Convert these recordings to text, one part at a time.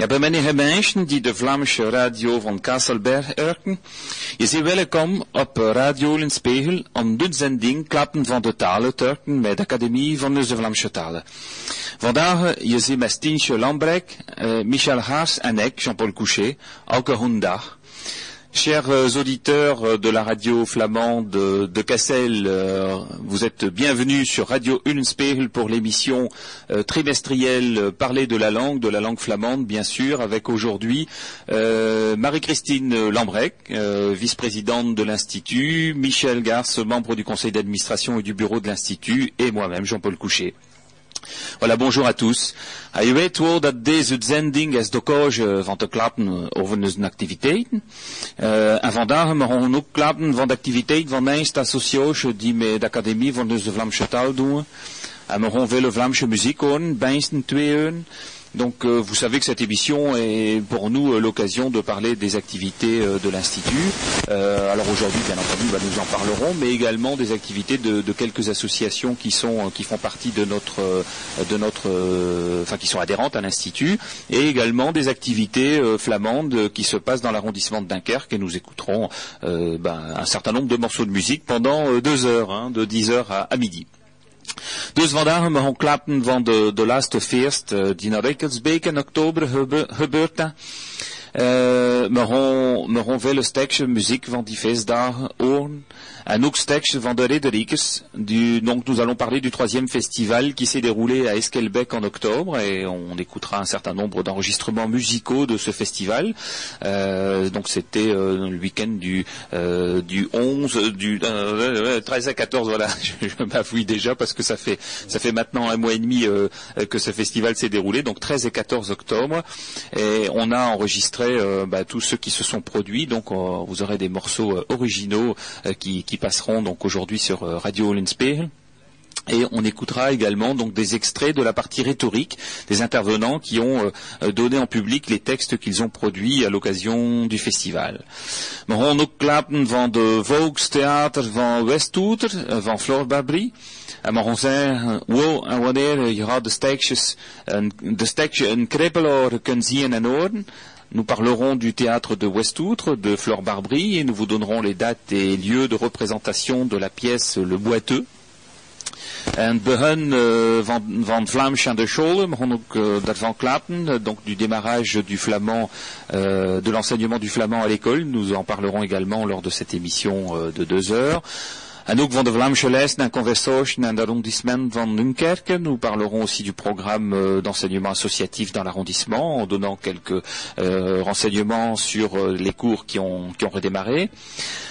Ja, bij meneer mensen die de Vlaamse radio van Kasselberg erken, je ziet welkom op Radio Lenspegel om de zending Klappen van de Talen turken met de Academie van de Vlaamse Talen. Vandaag je ziet met Stientje Lambrek, uh, Michel Haas en ik, Jean-Paul Couchet, elke hondag. Chers euh, auditeurs euh, de la radio flamande de, de Cassel, euh, vous êtes bienvenus sur Radio Ullenspiegel pour l'émission trimestrielle Parler de la langue, de la langue flamande bien sûr, avec aujourd'hui Marie-Christine Lambrec, vice-présidente de l'Institut, Michel Garce, membre du conseil d'administration et du bureau de l'Institut, et moi-même, Jean-Paul Couchet. Voilà, bonjour à tous. Je weet wel dat deze zending is de keuze van te klappen over onze activiteiten. Uh, en vandaag mogen we ook klappen de activiteit van mijn associatie die met de Academie van de Vlaamse taal doen. En we Vlaamse muziek horen, twee. Donc euh, vous savez que cette émission est pour nous euh, l'occasion de parler des activités euh, de l'Institut. alors aujourd'hui, bien entendu, bah, nous en parlerons, mais également des activités de, quelques associations qui sont qui font partie de notre de notre enfin qui sont adhérentes à l'Institut, et également des activités flamandes qui se passent dans l'arrondissement de Dunkerque et nous écouterons bah, un certain nombre de morceaux de musique pendant deux heures, hein, de 10 heures à midi. Dus vandaag mogen klappen van de, de laatste feest uh, die naar Rikkelsbeek in oktober gebe, gebeurt. Uh, we gaan, we gaan vele stukjes muziek van die feestdagen horen. Un sketch van de. Donc nous allons parler du troisième festival qui s'est déroulé à Esquelbec en octobre et on écoutera un certain nombre d'enregistrements musicaux de ce festival. Euh, donc c'était euh, le week-end du euh, du 11, du 13 à 14. Voilà, je, m'avoue déjà parce que ça fait ça fait maintenant un mois et demi que ce festival s'est déroulé. Donc 13 et 14 octobre et on a enregistré bah, tous ceux qui se sont produits. Donc vous aurez des morceaux originaux qui passeront donc aujourd'hui sur euh, Radio Linspiegel. Et on écoutera également donc des extraits de la partie rhétorique des intervenants qui ont euh, euh, donné en public les textes qu'ils ont produits à l'occasion du festival. We ook klappen van de Volkstheater van Westouter, van Flor Babry. En we gaan en wanneer je gaat de stekjes, de stekje een krippelaar kunt zien en horen, nous parlerons du théâtre de Westoutre, de Flore Barbry, et nous vous donnerons les dates et lieux de représentation de la pièce Le Boiteux. En begin uh, van, van de klappen, donc du démarrage du flamand, uh, de l'enseignement du flamand à l'école. Nous en parlerons également lors de cette émission de deux heures. En ook van de Vlaamse lijst naar conversation en l'arrondissement van Dunkerque. Nous parlerons aussi du programme euh, d'enseignement associatif dans l'arrondissement en donnant quelques euh, renseignements sur euh, les cours qui ont, qui ont redémarré.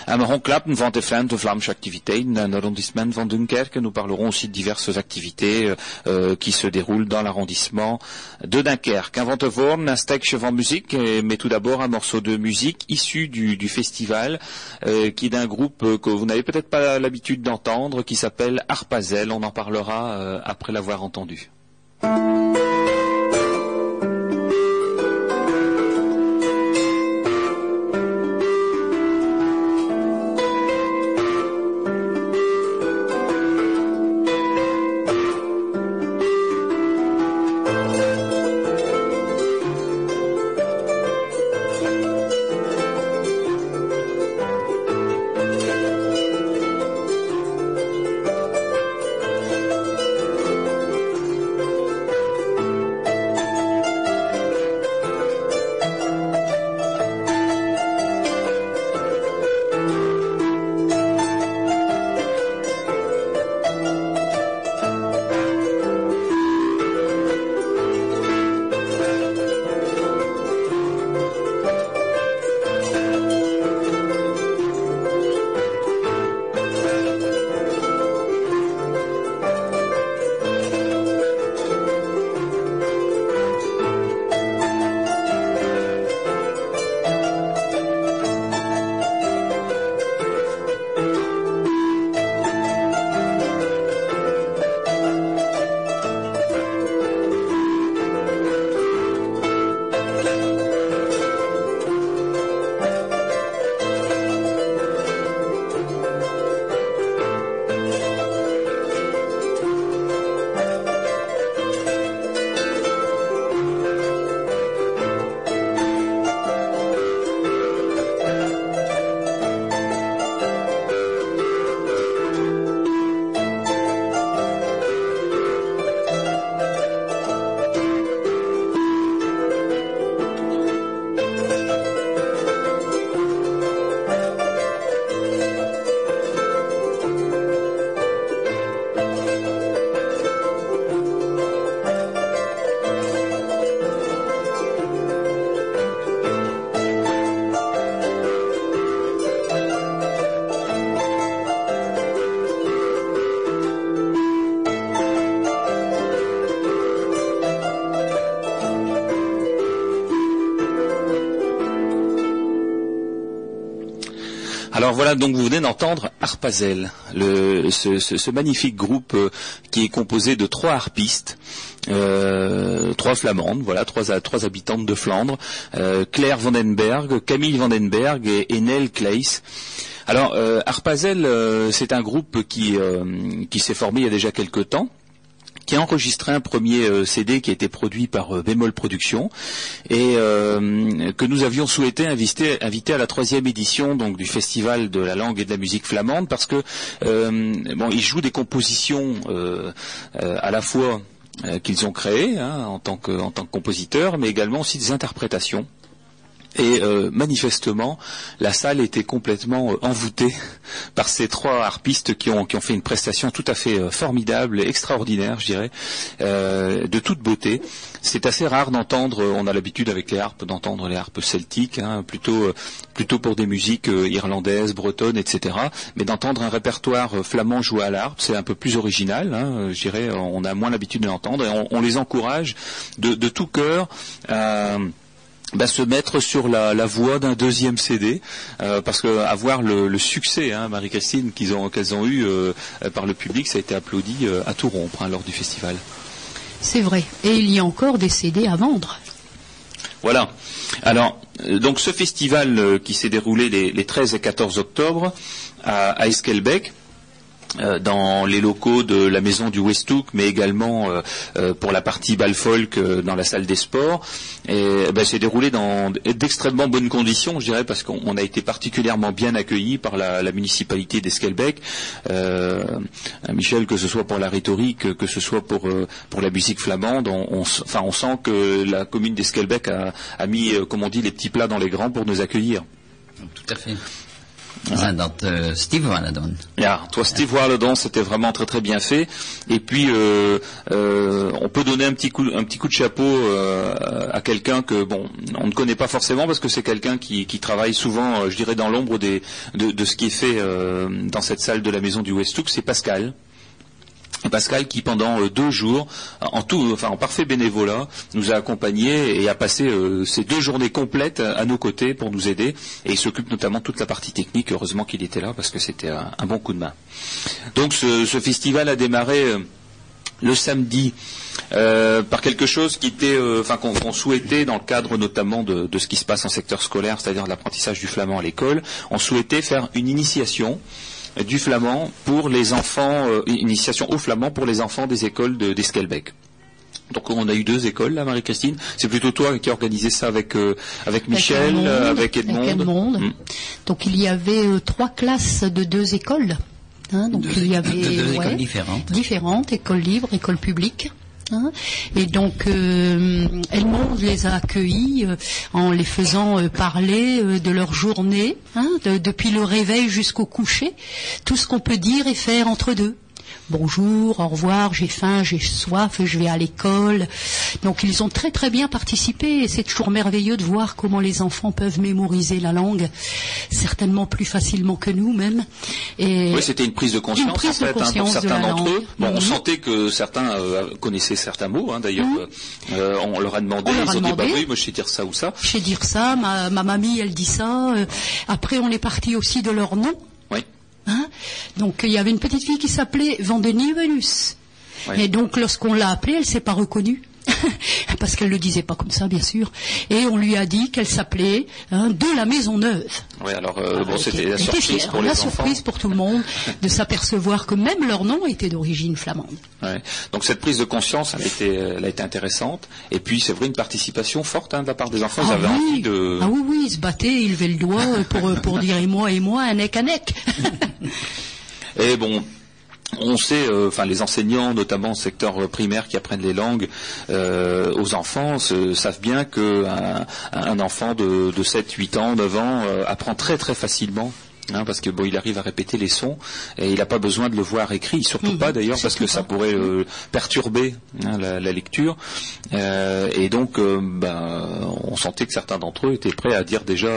En we gaan klappen van de Vlaamse activiteiten en l'arrondissement van Dunkerque. Nous parlerons aussi de diverses activités euh, qui se déroulent dans l'arrondissement de Dunkerque. De voir un stekje van musique, mais tout d'abord un morceau de musique issu du, du festival, euh, qui est d'un groupe que vous n'avez peut-être pas l'habitude d'entendre, qui s'appelle Arpazel. On en parlera euh, après l'avoir entendu. Alors voilà, donc vous venez d'entendre Harpazel, le, ce, magnifique groupe euh, qui est composé de trois harpistes, euh, trois flamandes, voilà, trois, trois habitantes de Flandre, euh, Claire Vandenberg, Camille Vandenberg et, et Nell Claes. Alors, euh, Harpazel, euh, c'est un groupe qui, euh, s'est formé il y a déjà quelques temps qui a enregistré un premier euh, CD qui a été produit par euh, Bémol Productions et euh, que nous avions souhaité inviter, à la troisième édition du Festival de la langue et de la musique flamande parce que bon, ils jouent des compositions à la fois qu'ils ont créées hein, en, tant que, en tant que compositeurs, mais également aussi des interprétations. Et euh, manifestement, la salle était complètement euh, envoûtée par ces trois harpistes qui ont, qui ont fait une prestation tout à fait euh, formidable, extraordinaire, je dirais, euh, de toute beauté. C'est assez rare d'entendre, on a l'habitude avec les harpes d'entendre les harpes celtiques, hein, plutôt, euh, plutôt pour des musiques irlandaises, bretonnes, etc. Mais d'entendre un répertoire flamand joué à l'harpe, c'est un peu plus original, hein, je dirais, on a moins l'habitude de l'entendre et on, on, les encourage de, de tout cœur à bah, se mettre sur la, la voie d'un deuxième CD, euh, parce que avoir le, le succès, hein, Marie-Christine, qu'ils ont, qu'elles ont eu euh, par le public, ça a été applaudi euh, à tout rompre hein, lors du festival. C'est vrai. Et il y a encore des CD à vendre. Voilà. Alors, donc ce festival qui s'est déroulé les, les, 13 et 14 octobre à, à Esquelbec, dans les locaux de la maison du Westhoek, mais également euh, euh, pour la partie Balfolk euh, dans la salle des sports. Et ben, c'est déroulé dans d'extrêmement bonnes conditions, je dirais, parce qu'on a été particulièrement bien accueillis par la, municipalité d'Esquelbec. Michel, que ce soit pour la rhétorique, que ce soit pour pour la musique flamande, on, enfin, on sent que la commune d'Esquelbec a mis, comme on dit, les petits plats dans les grands pour nous accueillir. Tout à fait. Ja. dat uh, Steve Walledon. Ja, toi Steve Walledon, c'était vraiment très très bien fait. Et puis euh, euh, on peut donner un petit coup, un petit coup de chapeau euh, à quelqu'un que bon, on ne connaît pas forcément parce que c'est quelqu'un qui, qui, travaille souvent, je dirais, dans l'ombre de, de, ce qui est fait dans cette salle de la maison du Westhoek, c'est Pascal. Pascal qui pendant euh, deux jours, en tout, enfin en parfait bénévolat, nous a accompagnés et a passé euh, ces deux journées complètes à, nos côtés pour nous aider. Et il s'occupe notamment de toute la partie technique. Heureusement qu'il était là parce que c'était un, bon coup de main. Donc ce, festival a démarré euh, le samedi par quelque chose qui était, enfin qu'on qu souhaitait dans le cadre notamment de, de, ce qui se passe en secteur scolaire, c'est-à-dire de l'apprentissage du flamand à l'école. On souhaitait faire une initiation du flamand pour les enfants, euh, initiation au flamand pour les enfants des écoles d'Esquelbec. De, Donc on a eu deux écoles là, Marie-Christine. C'est plutôt toi qui as organisé ça avec euh, avec Michel, avec Edmond. Euh, avec Edmond. Avec Edmond. Mmh. Donc il y avait euh, trois classes de deux écoles. Hein, donc deux, il y avait deux, deux ouais, écoles différentes. Différentes, école libre, école publique. Et donc, euh, Edmond les a accueillis euh, en les faisant euh, parler de leur journée, hein, de, depuis le réveil jusqu'au coucher, tout ce qu'on peut dire et faire entre deux bonjour, au revoir, j'ai faim, j'ai soif, je vais à l'école. Donc ils ont très très bien participé et c'est toujours merveilleux de voir comment les enfants peuvent mémoriser la langue, certainement plus facilement que nous même. Et oui, c'était une prise de conscience, prise en fait, de conscience hein, pour certains d'entre eux. Bon, mmh. on sentait que certains euh, connaissaient certains mots, hein, d'ailleurs. Mmh. Euh, on leur a demandé, on leur ils a ont demandé. dit, bah oui, moi je sais dire ça ou ça. Je sais dire ça, ma, ma mamie elle dit ça. Euh, après on est parti aussi de leur nom. Oui. Hein? Donc il y avait une petite fille qui s'appelait Vendenie Venus. Ouais. Et donc lorsqu'on l'a appelée, elle s'est pas reconnue. Parce qu'elle le disait pas comme ça, bien sûr. Et on lui a dit qu'elle s'appelait hein, de la Maison Neuve. Oui, alors euh, bon, Elle c'était était- la était surprise pour les la enfants. surprise pour tout le monde de s'apercevoir que même leur nom était d'origine flamande. Ouais. Donc cette prise de conscience, elle a été, elle a été intéressante. Et puis c'est vrai une participation forte hein, de la part des enfants. Ils ah, avaient oui. envie de. ah oui, oui, ils se battaient, ils levaient le doigt pour, euh, pour dire et moi, et moi, un nec, un nec. Et bon. On sait, euh, enfin les enseignants, notamment au secteur primaire qui apprennent les langues euh, aux enfants, savent bien qu'un un enfant de, de 7, 8 ans, 9 ans euh, apprend très très facilement. Hein, parce que bon, il arrive à répéter les sons et il n'a pas besoin de le voir écrit, surtout Mhm, pas d'ailleurs parce que ça pourrait euh, perturber hein, la, la lecture. Euh, et donc, euh, ben, on, sentait que certains d'entre eux étaient prêts à dire déjà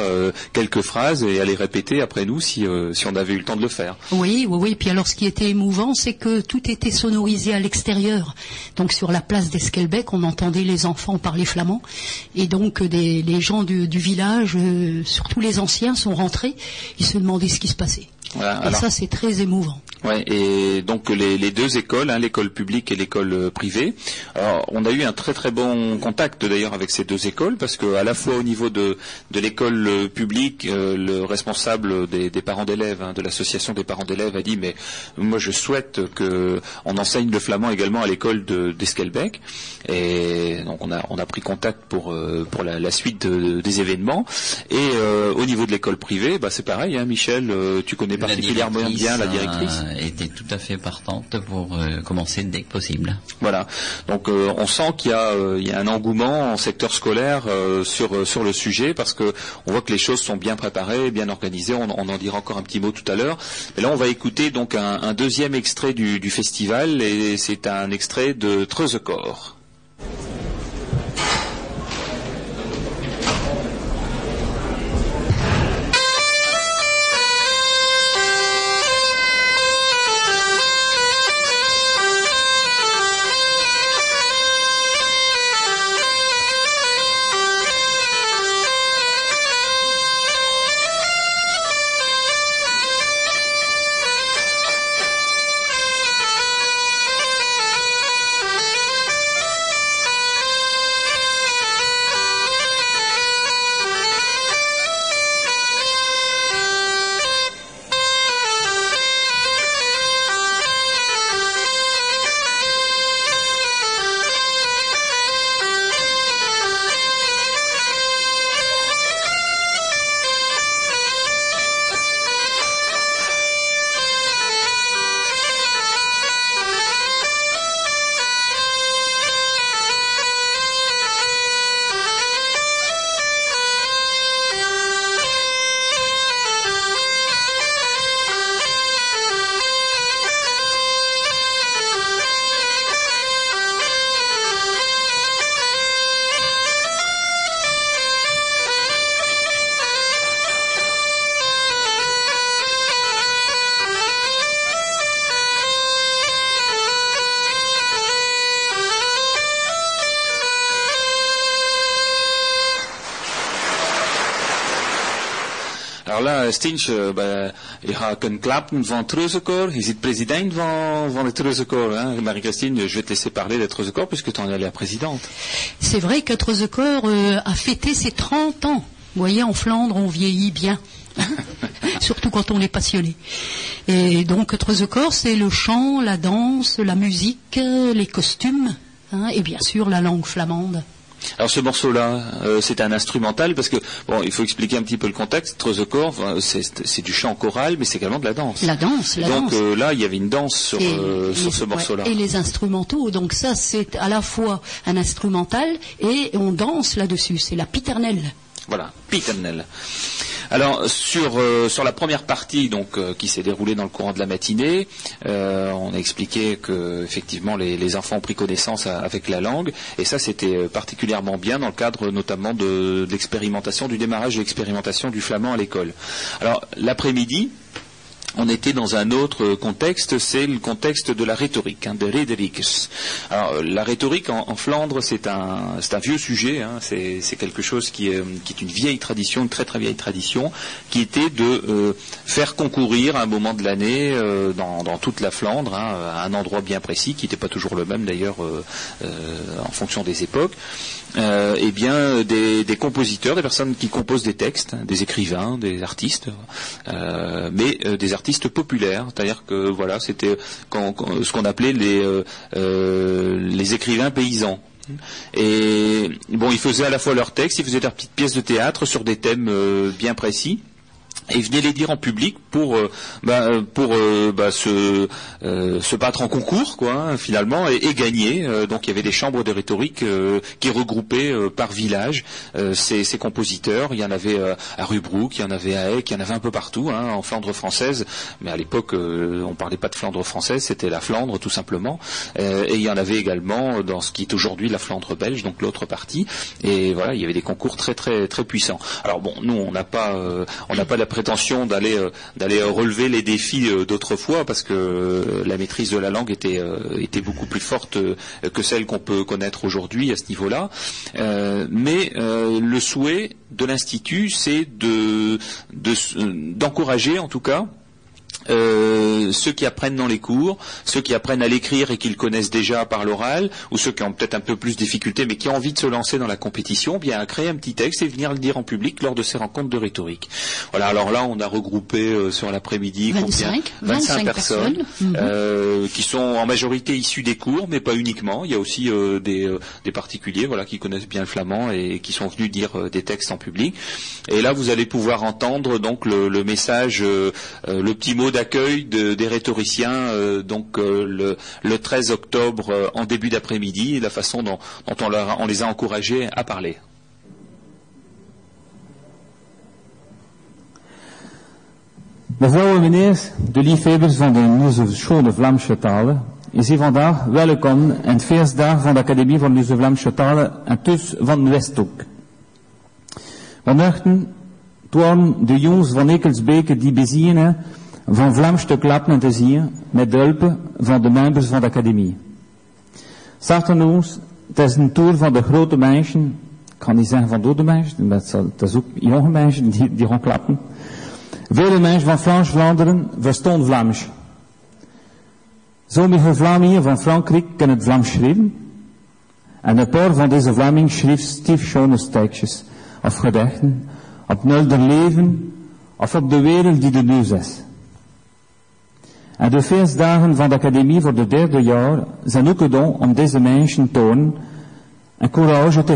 quelques phrases et à les répéter après nous si, si on avait eu le temps de le faire. Oui, oui, oui. Puis alors, ce qui était émouvant, c'est que tout était sonorisé à l'extérieur. Donc sur la place d'Esquelbec, on entendait les enfants parler flamand, et donc les gens du, village, surtout les anciens, sont rentrés. Ils se demandaient ce qui se passait. et ça, c'est très émouvant. Ouais, et donc les, deux écoles, hein, l'école publique et l'école euh, privée. Alors, on a eu un très très bon contact d'ailleurs avec ces deux écoles parce que à la fois au niveau de, de l'école euh, publique, euh, le responsable des, parents d'élèves, hein, de l'association des parents d'élèves, a dit mais moi je souhaite que on enseigne le flamand également à l'école d'Esquelbec. et donc on a on a pris contact pour pour la, suite des événements. Et au niveau de l'école privée, bah, c'est pareil. Hein, Michel, tu connais particulièrement bien la directrice était tout à fait partante pour euh, commencer dès que possible. Voilà. Donc euh, on sent qu'il y, euh, a un engouement en secteur scolaire sur, sur le sujet parce que on voit que les choses sont bien préparées, bien organisées. On, en dira encore un petit mot tout à l'heure. Et là, on va écouter donc un, deuxième extrait du, festival et c'est un extrait de Treuzecorps. Stinch, uh, ben, president van, van de Treuzekoor. Hein. Marie-Christine, je vais te laisser parler de Treuzekoor puisque tu en es la présidente. C'est vrai que Treuzekoor euh, a fêté ses 30 ans. Vous voyez, en Flandre, on vieillit bien. Surtout quand on est passionné. Et donc, Treuzekoor, c'est le chant, la danse, la musique, les costumes, hein, et bien sûr la langue flamande. Alors ce morceau-là, euh, c'est un instrumental parce que bon, il faut expliquer un petit peu le contexte. Treuzecorps, c'est du chant choral, mais c'est également de la danse. La danse, la donc, danse. Euh, là, il y avait une danse sur, euh, ce morceau-là. et les instrumentaux, donc ça, c'est à la fois un instrumental et on danse là-dessus. C'est la piternelle. Voilà, piternelle. Alors sur euh, sur la première partie donc euh, qui s'est déroulée dans le courant de la matinée, euh, on a expliqué que effectivement les, enfants ont pris connaissance avec la langue et ça c'était particulièrement bien dans le cadre notamment de, de l'expérimentation du démarrage de l'expérimentation du flamand à l'école. Alors l'après-midi, on était dans un autre contexte, c'est le contexte de la rhétorique, hein, de Rederikus. Alors la rhétorique en, Flandre, c'est un, vieux sujet, hein, c'est, quelque chose qui est, une vieille tradition, une très très vieille tradition, qui était de euh, faire concourir à un moment de l'année euh, dans, toute la Flandre, hein, à un endroit bien précis, qui n'était pas toujours le même d'ailleurs euh, en fonction des époques, euh, eh bien des, compositeurs, des personnes qui composent des textes, des écrivains, des artistes, euh, mais euh, des artistes populaires. C'est-à-dire que voilà, c'était ce qu'on appelait les, les écrivains paysans. Et bon, ils faisaient à la fois leurs textes, ils faisaient leurs petites pièces de théâtre sur des thèmes bien précis. Et venait les dire en public pour euh, bah, euh, pour euh, bah, se se battre en concours quoi hein, finalement et, gagner. Donc il y avait des chambres de rhétorique qui regroupaient par village. Ces, compositeurs il y en avait à Rubrook il y en avait à Eck il y en avait un peu partout hein, en Flandre française. Mais à l'époque on parlait pas de Flandre française c'était la Flandre tout simplement. Et il y en avait également dans ce qui est aujourd'hui la Flandre belge donc l'autre partie. Et voilà il y avait des concours très très très puissants. Alors bon nous on n'a pas on n'a pas la prétention d'aller euh, d'aller relever les défis euh, d'autrefois parce que euh, la maîtrise de la langue était était beaucoup plus forte que celle qu'on peut connaître aujourd'hui à ce niveau-là. mais le souhait de l'institut, c'est de d'encourager en tout cas euh, ceux qui apprennent dans les cours, ceux qui apprennent à l'écrire et qui le connaissent déjà par l'oral, ou ceux qui ont peut-être un peu plus de difficultés mais qui ont envie de se lancer dans la compétition, bien à créer un petit texte et venir le dire en public lors de ces rencontres de rhétorique. Voilà, alors là on a regroupé euh, sur l'après-midi 25, 25, personnes, euh, qui sont en majorité issues des cours, mais pas uniquement. Il y a aussi des, particuliers voilà, qui connaissent bien le flamand et qui sont venus dire des textes en public. Et là vous allez pouvoir entendre donc le, le message, le petit mot d'accueil des rhétoriciens euh, donc euh, le, le, 13 octobre euh, en début d'après-midi et la façon dont, dont on, leur, on, les a encouragés à parler. Mevrouw en meneer, de liefhebbers van de Nieuwe School de Vlaamse talen, is hier vandaag welkom en het feestdag van de Academie van Nieuwe Vlaamse talen en dus van Westhoek. Vanochtend toen de jongens van Ekelsbeke die bezien van Vlaams te zien met de hulp van de members van de academie. Sartenoos, het is een tour van de grote mensen, ik kan niet zeggen van dode mensen, het is ook jonge mensen die, die gaan klappen. Vele mensen van Frans-Vlaanderen verstaan Vlaams. Sommige Vlamingen van Frankrijk kunnen het Vlaams schrijven. En een paar van deze Vlamingen schreef stief schone tekstjes of gedichten op nul leven of op de wereld die de neus is. De van courage te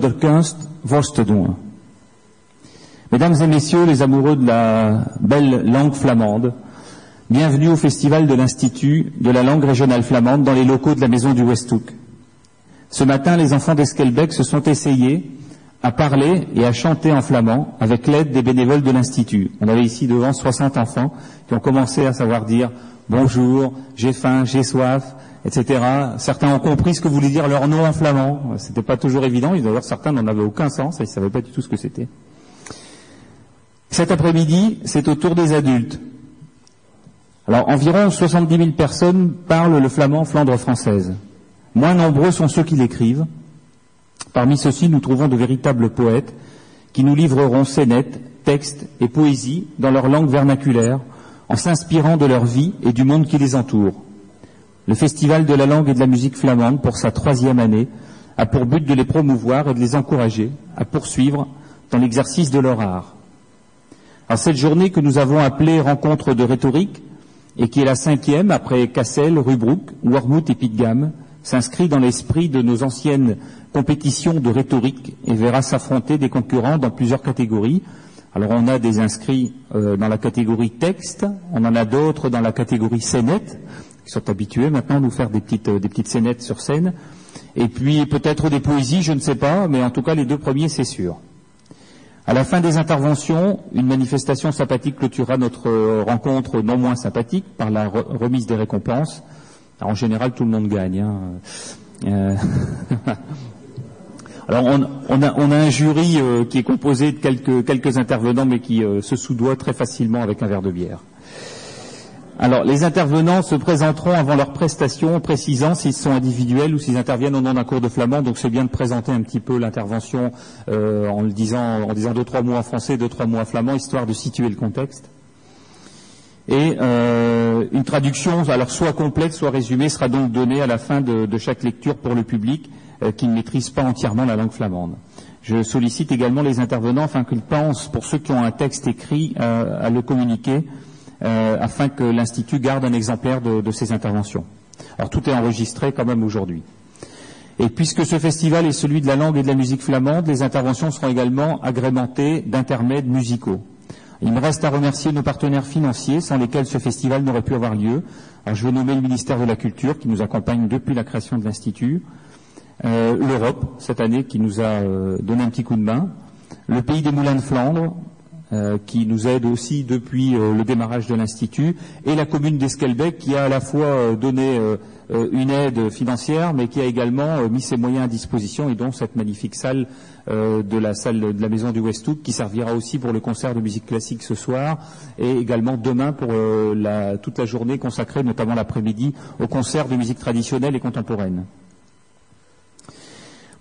de kunst. Mesdames et messieurs les amoureux de la belle langue flamande, bienvenue au festival de l'Institut de la langue régionale flamande dans les locaux de la maison du Westhoek. Ce matin, les enfants d'Esquelbec se sont essayés à parler et à chanter en flamand avec l'aide des bénévoles de l'Institut. On avait ici devant 60 enfants qui ont commencé à savoir dire bonjour, j'ai faim, j'ai soif, etc. Certains ont compris ce que voulait dire leur nom en flamand. C'était pas toujours évident. D'ailleurs, certains n'en avaient aucun sens et ils savaient pas du tout ce que c'était. Cet après-midi, c'est au tour des adultes. Alors, environ 70 000 personnes parlent le flamand Flandre française. Moins nombreux sont ceux qui l'écrivent. Parmi ceux-ci, nous trouvons de véritables poètes qui nous livreront scénettes, textes et poésies dans leur langue vernaculaire, en s'inspirant de leur vie et du monde qui les entoure. Le Festival de la langue et de la musique flamande, pour sa troisième année, a pour but de les promouvoir et de les encourager à poursuivre dans l'exercice de leur art. Cette journée que nous avons appelée rencontre de rhétorique, et qui est la cinquième après Cassel, Rubruck, Wormwood et Pitgam, s'inscrit dans l'esprit de nos anciennes compétitions de rhétorique et verra s'affronter des concurrents dans plusieurs catégories. Alors on a des inscrits euh, dans la catégorie texte, on en a d'autres dans la catégorie scénette, qui sont habitués maintenant à nous faire des petites, euh, petites scénettes sur scène. Et puis peut-être des poésies, je ne sais pas, mais en tout cas les deux premiers c'est sûr. À la fin des interventions, une manifestation sympathique clôturera notre euh, rencontre non moins sympathique par la remise des récompenses en général, tout le monde gagne. Hein. Euh, alors, on, a, un jury euh, qui est composé de quelques, intervenants, mais qui euh, se soudoie très facilement avec un verre de bière. Alors, les intervenants se présenteront avant leur prestation, précisant s'ils sont individuels ou s'ils interviennent au nom d'un cours de flamand. Donc, c'est bien de présenter un petit peu l'intervention en le disant, en disant deux trois mots en français, deux trois mots en flamand, histoire de situer le contexte. Et euh, une traduction, alors soit complète, soit résumée, sera donc donnée à la fin de, chaque lecture pour le public euh, qui ne maîtrise pas entièrement la langue flamande. Je sollicite également les intervenants afin qu'ils pensent, pour ceux qui ont un texte écrit, euh, à le communiquer, afin que l'Institut garde un exemplaire de, de ces interventions. Alors tout est enregistré quand même aujourd'hui. Et puisque ce festival est celui de la langue et de la musique flamande, les interventions seront également agrémentées d'intermèdes musicaux. Il me reste à remercier nos partenaires financiers sans lesquels ce festival n'aurait pu avoir lieu. Alors, je veux nommer le ministère de la Culture qui nous accompagne depuis la création de l'Institut, euh, l'Europe cette année qui nous a euh, donné un petit coup de main, le pays des Moulins de Flandre euh, qui nous aide aussi depuis le démarrage de l'Institut, et la commune d'Esquelbec qui a à la fois donné une aide financière mais qui a également mis ses moyens à disposition et dont cette magnifique salle de la salle de la maison du Westhook qui servira aussi pour le concert de musique classique ce soir et également demain pour toute la journée consacrée, notamment l'après-midi, au concert de musique traditionnelle et contemporaine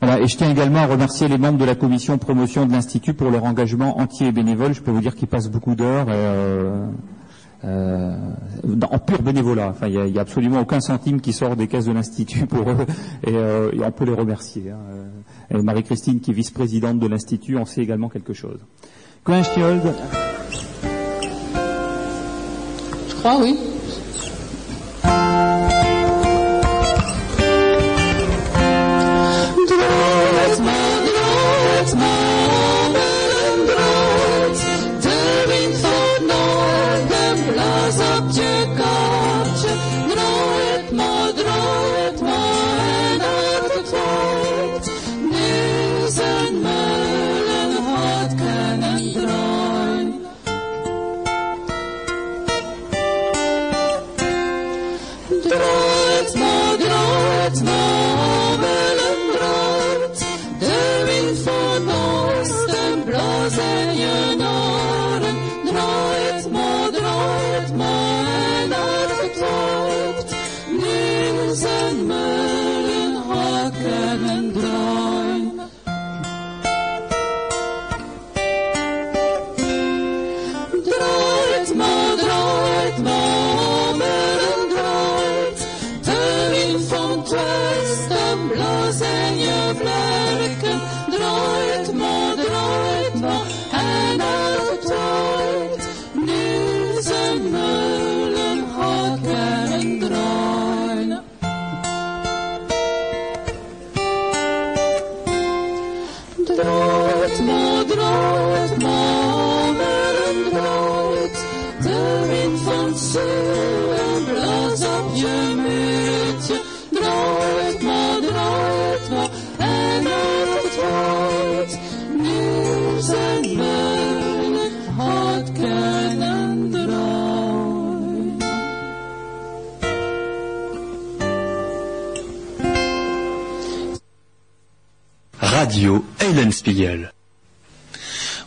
et je tiens également à remercier les membres de la commission promotion de l'Institut pour leur engagement entier et bénévole. Je peux vous dire qu'ils passent beaucoup d'heures euh, euh, en pur bénévolat. Enfin, il n'y a, absolument aucun centime qui sort des caisses de l'Institut pour eux, et, euh, on peut les remercier. Hein. Marie-Christine, qui est vice-présidente de l'Institut, en sait également quelque chose. Je crois, oui.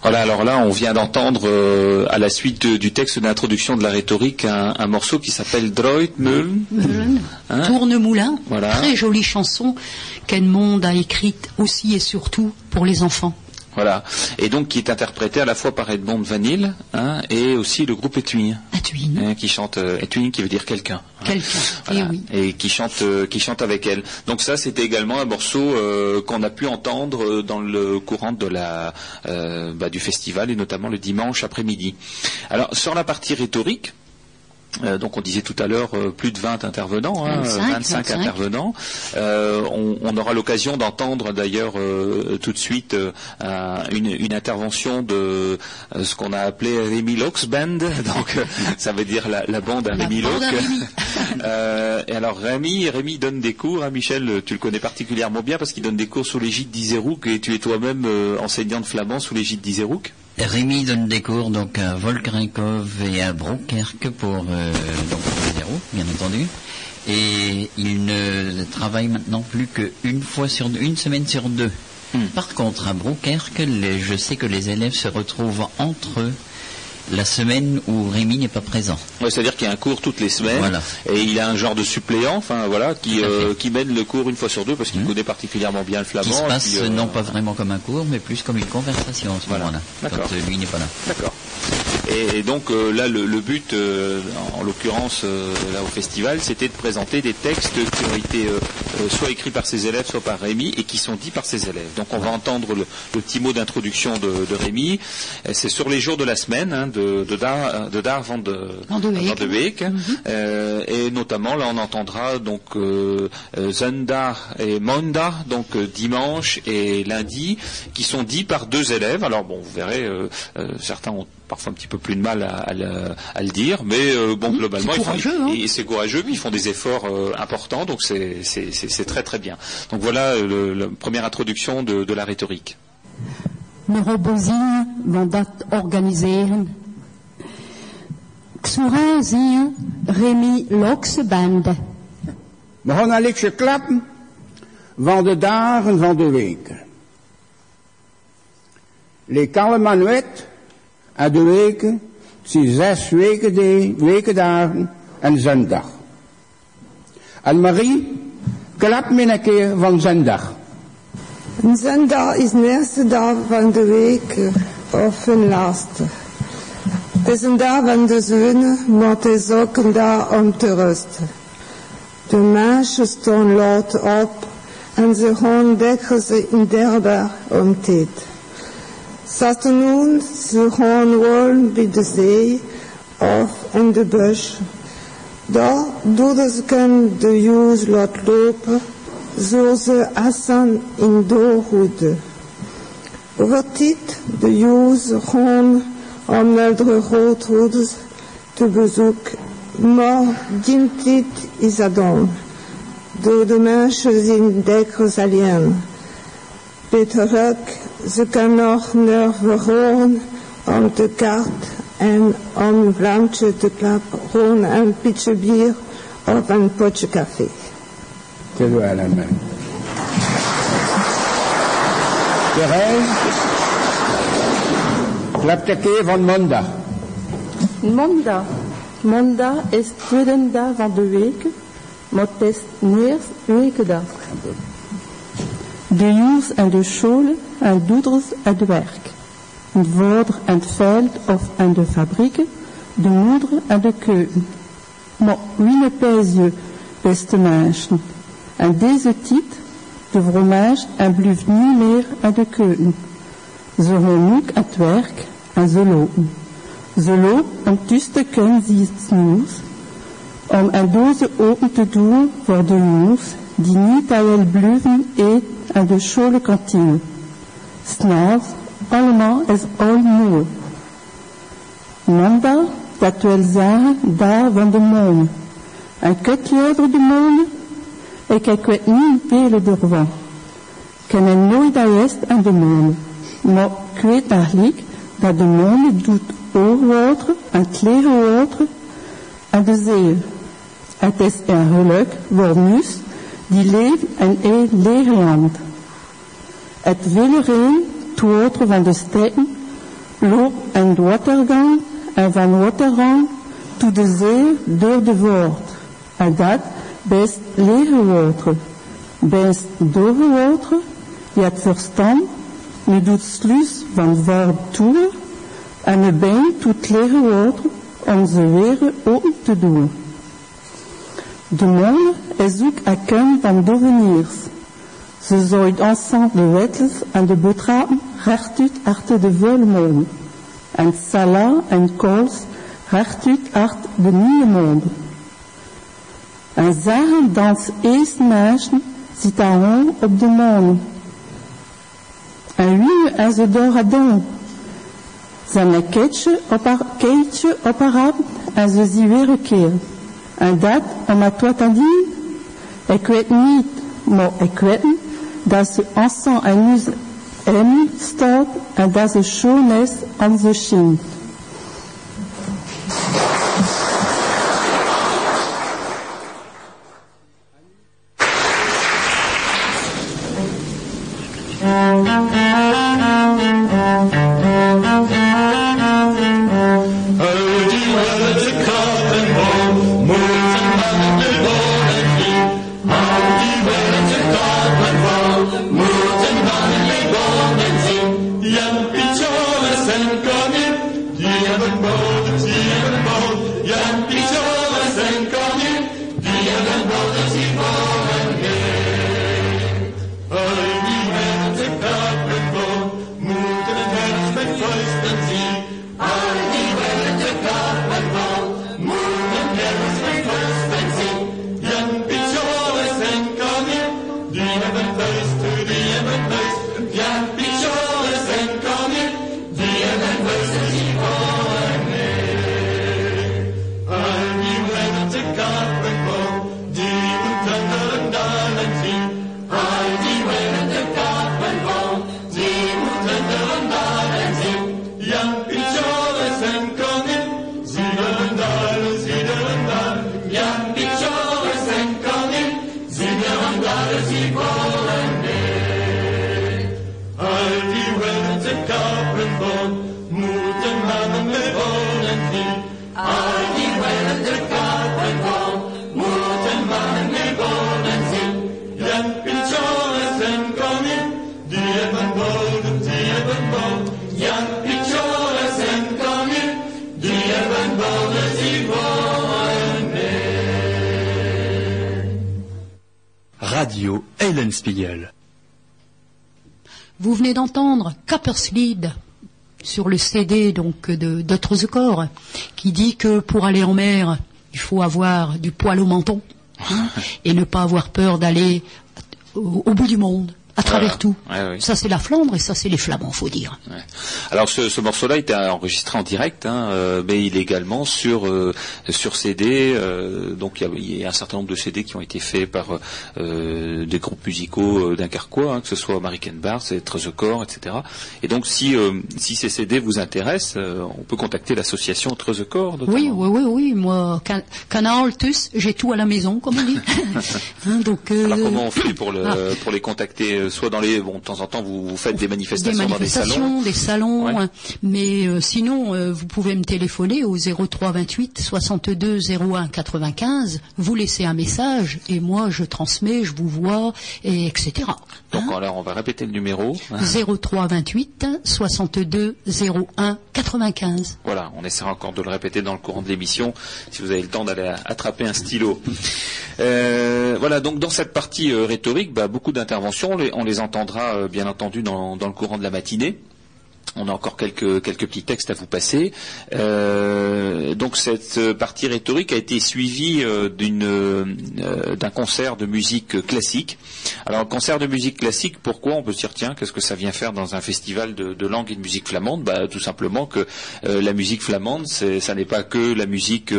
Voilà, alors là, on vient d'entendre, euh, à la suite du texte d'introduction de la rhétorique, un, morceau qui s'appelle Droit Mullen. Hein Tourne-moulin. Très jolie chanson qu'Edmond a écrite aussi et surtout pour les enfants. Voilà. Et donc qui est interprété à la fois par Edmond Vanille hein, et aussi le groupe Etuin. Hein, qui chante euh, qui veut dire quelqu'un. Quelqu'un. Eh oui. Et qui chante euh, qui chante avec elle. Donc ça c'était également un morceau euh, qu'on a pu entendre dans le courant de la bah, du festival et notamment le dimanche après-midi. Alors sur la partie rhétorique, euh, donc on disait tout à l'heure euh, plus de 20 intervenants, 25, hein, intervenants. Euh, on, aura l'occasion d'entendre d'ailleurs tout de suite une, intervention de ce qu'on a appelé Rémi Locks Band, donc ça veut dire la, bande à Rémi Locks. et alors Rémi, Rémi donne des cours, hein, Michel, tu le connais particulièrement bien parce qu'il donne des cours sous l'égide d'Iserouk et tu es toi-même enseignant de flamand sous l'égide d'Iserouk. Rémi donne des cours donc à Volkrinkov et à Brokerk pour euh, donc zéro, bien entendu. Et il ne travaille maintenant plus qu'une fois sur deux, une semaine sur deux. Hmm. Par contre, à Brokerk, je sais que les élèves se retrouvent entre eux la semaine où Rémi n'est pas présent. c'est-à-dire qu'il y a un cours toutes les semaines et il a un genre de suppléant, enfin voilà, qui, euh, qui mène le cours une fois sur deux parce qu'il mmh. connaît particulièrement bien le flamand. Qui se passe non pas vraiment comme un cours, mais plus comme une conversation en ce moment-là, quand euh, lui n'est pas là. D'accord. Et Et, donc là, le, but, en l'occurrence là au festival, c'était de présenter des textes qui ont été soit écrits par ses élèves, soit par Rémi, et qui sont dits par ses élèves. Donc on va entendre le, petit mot d'introduction de, de Rémi. C'est sur les jours de la semaine hein, de, de, Dar, de Dar van de, van de Beek. Mhm. et notamment là, on entendra donc Zenda et Monda, donc dimanche et lundi, qui sont dits par deux élèves. Alors bon, vous verrez, euh, euh, certains ont parfois un petit peu plus de mal à, le, dire, mais euh, bon, globalement, hein. ils c'est courageux, puis ils font des efforts importants, donc c'est très très bien. Donc voilà la première introduction de, la rhétorique. Neurobosien vont dat organiseren. Xura zien Remy Loksebande. We gaan naar klappen van de dagen van de weken. Les Kalemanuet en de weken zijn zes weken de, wekendagen en zondag. En Marie, klap me een keer van zondag. Een zondag is de eerste dag van de week of een laatste. De zon, maar het is ook een dag om te rusten. De mensen staan laat op en ze gaan dikwijls in derbaar om tijd. S'afternoon ze gaan woon bij de zee of in de bus. Daar doordat ze kunnen de jongens laten lopen, zo ze assen in doorhoeden. Over tijd de jongens gaan om oudere groothoeders te bezoeken, maar die tijd is het dan. Door de mensen zijn dikwijls alleen. Peter Huck ze kan nog nerven horen om de kaart en om vlaamtje te klappen, gewoon een pitje bier of een potje café. Te doe aan mij. Thérèse, klap de keer van Monda. Monda. Monda dag van de week, is eerst wekendag. De jongens en de scholen en doeders werk. De vader aan het veld of aan de fabrieken, de moeder aan de keuken. Maar wie ne pèse beste mensen? En deze de fromage en blijft niet meer aan de keuken. Ze werk en ze lopen om tussen kunnen nieuws, om een doos open te doen voor de jongens die niet aan blijven eten aan de schoolkantine. S'nachts allemaal is al nieuw. Maandag, dat wil zeggen, daar van de maan. En kijk je over de maan? Ik, niet veel ken nooit aan de maan. Maar ik weet dat de maan doet oorwater en klerenwater aan de zee. Het is een geluk voor muis die leeft in een leeg land. Het toeter van de steden loopt en de watergang en van watergang tot de zee door de voort. En dat best lege water. Best dove water, je hebt verstand, je doet sluis van voort toe en je bent tot lege water om ze weer open te doen. De monde is ook een van doveniers. Ze zooit ensemble de wettels en de betrapen recht uit achter de vuile En sala en kools recht uit achter de nieuwe maan. En zeggen dat eerst mensen zit aan op de maan. En wie en ze door doen. Zijn een keetje op haar, keetje op haar en ze zien weer een keer. En dat om het wat te doen? Ik weet niet, ik weet dat ze ensemble en ons in staat en dat ze schoon is aan ze schijnt. Sur le CD donc de d'autres Corps qui dit que pour aller en mer, il faut avoir du poil au menton hein, et ne pas avoir peur d'aller au, au bout du monde, à travers Voilà. tout. Ouais. Ça c'est la Flandre et ça c'est les Flamands, faut dire. Ouais. Alors ce, ce morceau-là était enregistré en direct, hein, euh, mais il est également sur euh, sur CD. euh, donc il y, y a un certain nombre de CD qui ont été faits par euh, des groupes musicaux dunkerquois, hein, que ce soit American Bars, The Corps, etc. Et donc si euh, si ces CD vous intéressent, euh, on peut contacter l'association The Corps. notamment. Oui, oui, oui, oui. Moi, can, canal, tous, j'ai tout à la maison, comme on dit. Hein, donc, euh, Alors comment on fait pour le Ah. pour les contacter Soit dans les bon de temps en temps vous, vous faites des des manifestations, dans des salons. des salons, Ouais. hein. mais euh, sinon euh, vous pouvez me téléphoner au 03 28 62 01 95. Vous laissez un message et moi je transmets, je vous vois et etc. Donc alors on va répéter le numéro. 03 28 62 01 95. Voilà, on essaiera encore de le répéter dans le courant de l'émission, si vous avez le temps d'aller attraper un stylo. Euh, voilà, donc dans cette partie rhétorique, bah, beaucoup d'interventions, on les, on les entendra bien entendu dans, dans le courant de la matinée. On a encore quelques, petits textes à vous passer. Euh, donc cette euh, partie rhétorique a été suivie euh, d'un concert de musique classique. Alors un concert de musique classique, pourquoi On peut se dire tiens, qu'est-ce que ça vient faire dans un festival de, langue et de musique flamande? Bah, Tout simplement que la musique flamande, ça n'est pas que la musique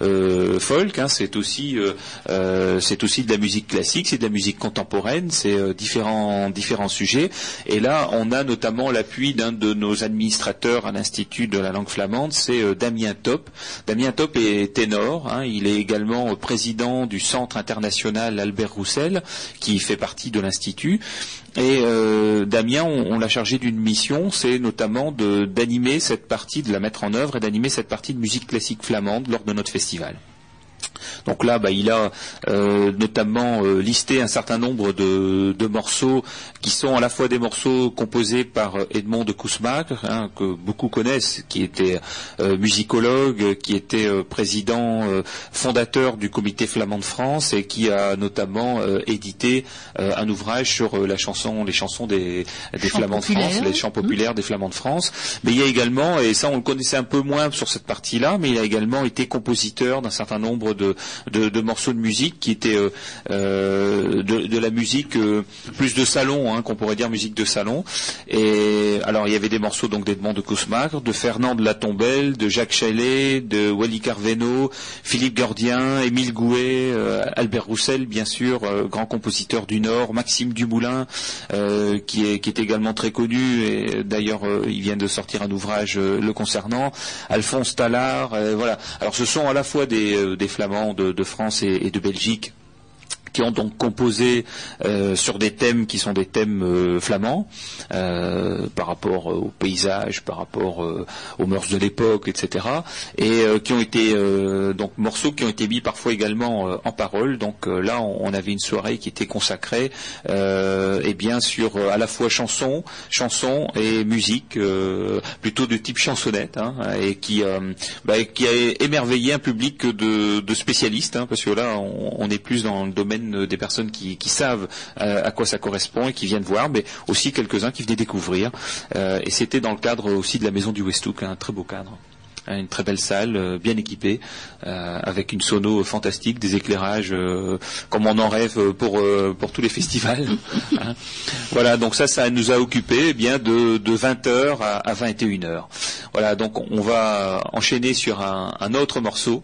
folk, hein, c'est aussi de la musique classique, c'est de la musique contemporaine, c'est différents sujets. Et là, on a notamment l'appui d'un nos administrateurs à l'Institut de la langue flamande, c'est euh, Damien Top. Damien Top est ténor, hein, il est également euh, président du Centre international Albert Roussel, qui fait partie de l'Institut. Et euh, Damien, on, l'a chargé d'une mission, c'est notamment de- d'animer cette partie, de la mettre en œuvre et d'animer cette partie de musique classique flamande lors de notre festival. Donc là, bah, il a euh, notamment euh, listé un certain nombre de, de morceaux qui sont à la fois des morceaux composés par euh, Edmond de Kousmaker, hein, que beaucoup connaissent, qui était euh, musicologue, qui était président fondateur du Comité flamand de France et qui a notamment édité un ouvrage sur la chanson, les chansons des, flamands de France, les chants populaires des flamands de France. Mais il y a également, et ça on le connaissait un peu moins sur cette partie-là, mais il a également été compositeur d'un certain nombre de, de, morceaux de musique qui étaient euh, euh, de, la musique euh, plus de salon, hein, qu'on pourrait dire musique de salon. Et alors il y avait des morceaux donc d'Edmond de Cosmar, de Fernand de la Tombelle, de Jacques Chaillet, de Wally Carveno, Philippe Gordien, Émile Gouet, Albert Roussel bien sûr, grand compositeur du Nord, Maxime Dumoulin, qui, est, qui est également très connu et d'ailleurs il vient de sortir un ouvrage le concernant, Alphonse Tallard, voilà. Alors ce sont à la fois des, des Flamands de, France et de Belgique qui ont donc composé euh, sur des thèmes qui sont des thèmes euh, flamands euh, par rapport au paysage, par rapport aux mœurs de l'époque, etc. Et qui ont été donc morceaux qui ont été mis parfois également en parole. Donc là, on, avait une soirée qui était consacrée et bien sur à la fois chansons, chansons et musique plutôt de type chansonnette, hein, et qui bah, qui a émerveillé un public de, spécialistes, hein, parce que là, on est plus dans le domaine des personnes qui, qui savent euh, à quoi ça correspond et qui viennent voir, mais aussi quelques-uns qui venaient découvrir. Euh, et c'était dans le cadre aussi de la maison du Westhook, un très beau cadre. Hein, Une très belle salle, euh, bien équipée, euh, avec une sono fantastique, des éclairages euh, comme on en rêve pour euh, pour tous les festivals. Hein. Voilà, donc ça, ça nous a occupé eh bien de, de 20h à, à 21h. Voilà, donc on va enchaîner sur un, un autre morceau.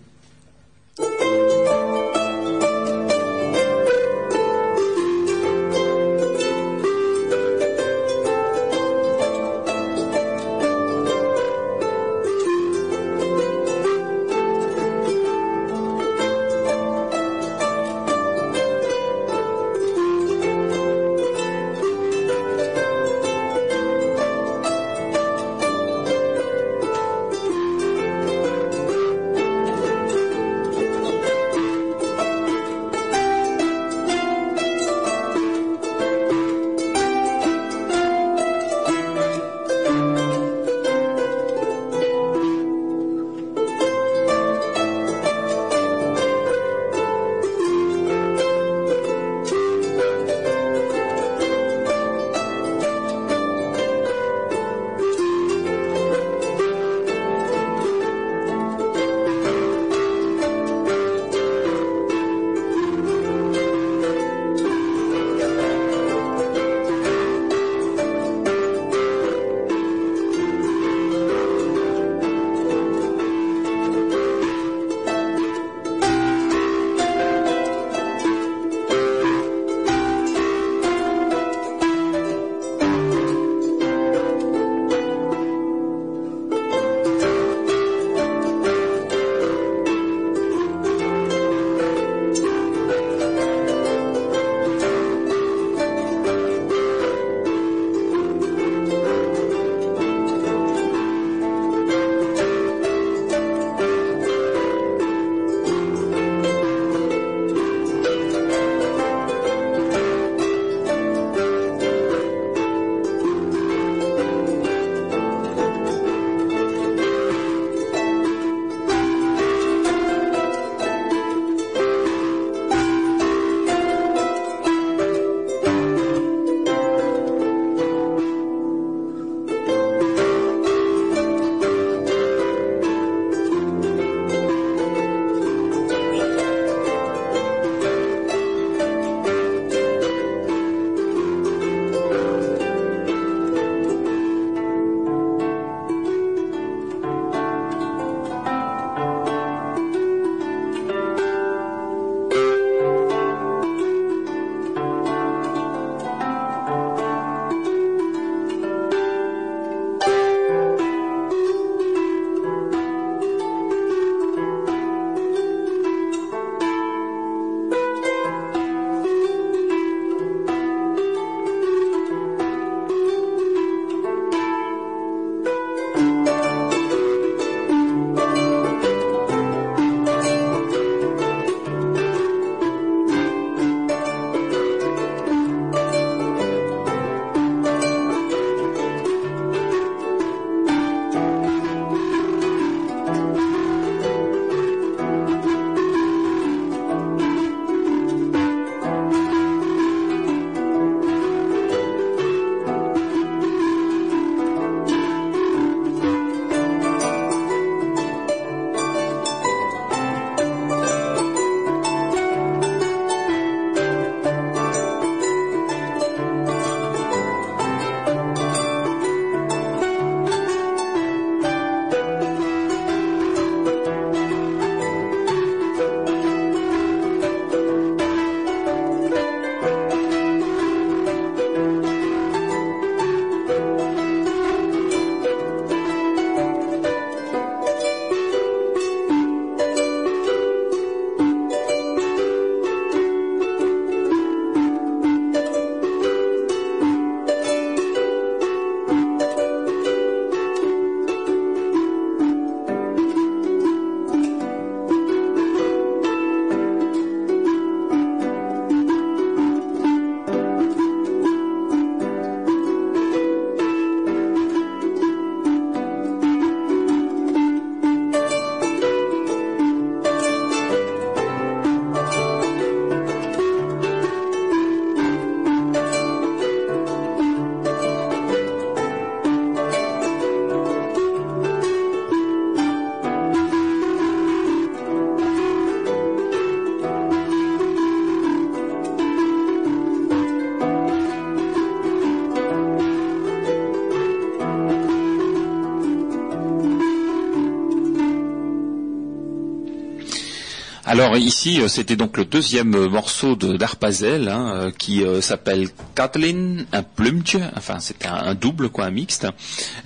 Alors ici, euh, c'était donc le deuxième euh, morceau de d'Arpazel hein, euh, qui s'appelle Kathleen, un plumtje. Enfin, c'était un, double quoi, un mixte.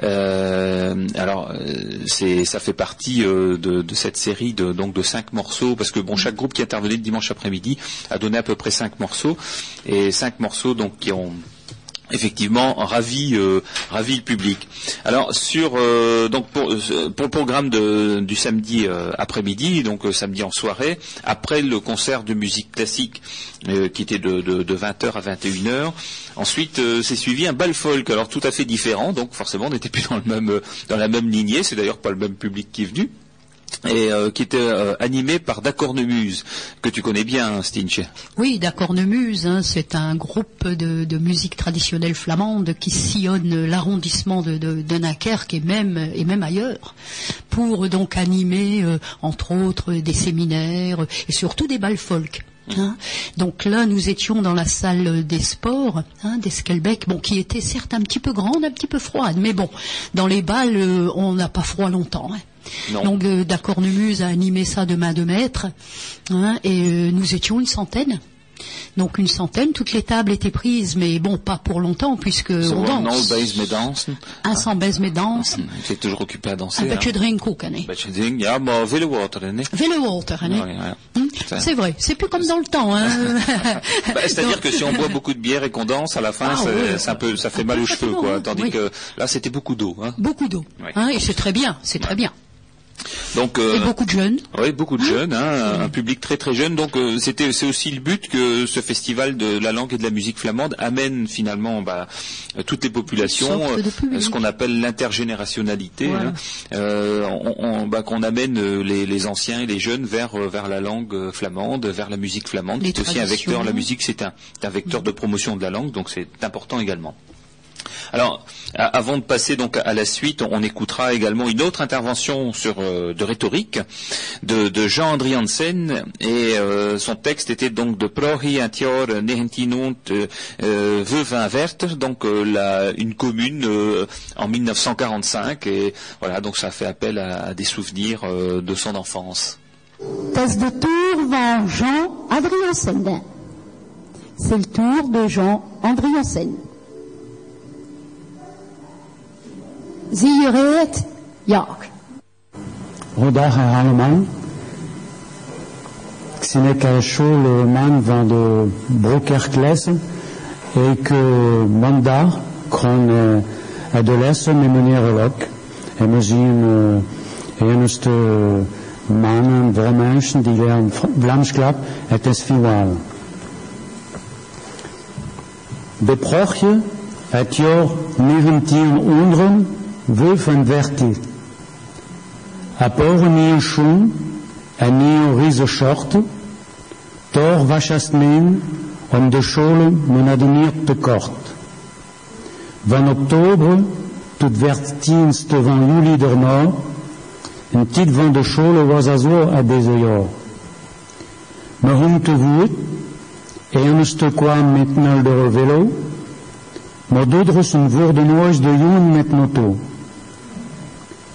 Alors, ça fait partie de, de cette série de donc de cinq morceaux parce que bon, chaque groupe qui intervenait le dimanche après-midi a donné à peu près cinq morceaux et cinq morceaux donc qui ont effectivement ravi euh, ravi le public. Alors sur euh, donc pour, euh, pour le programme du samedi euh, après-midi, donc samedi en soirée, après le concert de musique classique qui était de, de, de 20h à 21h, ensuite c'est suivi un bal folk, alors tout à fait différent, donc forcément on n'était plus dans le même dans la même lignée, c'est d'ailleurs pas le même public qui est venu et euh, qui était euh, animé par Dacornemuse, que tu connais bien, Stinche. Oui, Dacornemuse, hein, c'est un groupe de, de musique traditionnelle flamande qui sillonne l'arrondissement de, de, de Dunkerque et même, et même ailleurs, pour donc animer, euh, entre autres, des séminaires et surtout des bals folk. hein. Donc là, nous étions dans la salle des sports hein, d'Esquelbec, bon, qui était certes un petit peu grande, un petit peu froide, mais bon, dans les balles, euh, on n'a pas froid longtemps. hein. Non. Donc euh, Dacornemuse a animé ça de main de maître, hein, et euh, nous étions une centaine. Donc une centaine, toutes les tables étaient prises, mais bon, pas pour longtemps, puisque on danse. Un sans baise mais danse. Tu es toujours occupé à danser. Un beetje drinken ook, hè. Beetje ding, ja, maar veel water, hè. Vele water, hè. Ouais, ouais. Ça- C'est vrai, c'est plus comme dans le temps. Hein. Bah, C'est-à-dire que si on boit beaucoup de bière et qu'on danse, à la fin, Ah, un peu, ça fait mal aux cheveux, quoi. Tandis Oui. que là, c'était beaucoup d'eau. Hein. Beaucoup d'eau. Hein, et c'est très bien, c'est très bien. Donc, euh, Et beaucoup de jeunes. oui, beaucoup de jeunes, hein, un public très très jeune. Donc, euh, c'était, c'est aussi le but que ce festival de la langue et de la musique flamande amène finalement bah, toutes les populations, euh, ce qu'on appelle l'intergénérationnalité, Voilà. hein. Euh, on- on- bah, qu'on amène les, les anciens et les jeunes vers vers la langue flamande, vers la musique flamande. C'est aussi un vecteur. La musique, c'est un, c'est un vecteur de promotion de la langue, donc c'est important également. Alors, avant de passer donc à la suite, on écoutera également une autre intervention sur euh, de rhétorique de, Jean André Hansen et euh, son texte était donc de Prohi Antior 1900 euh, Veuvinvert, donc euh, la- une commune en 1945 et voilà donc ça fait appel à, des souvenirs de son enfance. Is de tour van Jean Adriansen. C'est le tour de Jean Adriansen. Zie je het? Ja. Goedendag allemaal. Ik zie ik een schoolman van de. Ik mandag kon uh, de lessen met meneer Lok. En we zien uh, enigste mannen, vrouw mensen die Vlaams klap. Het is veel. De prochtje, het jaar 1900, wil van vertie. Apor een nieuw schoen, een nieuw riezenshort, door was het men om de scholen menadenier te kort. Van oktober tot vertienste van juli daarna, een tijd van de scholen was er zo deze jaar. Maar om te kwam met naar de velo, maar doeders een woorden nooit de jongen met moto.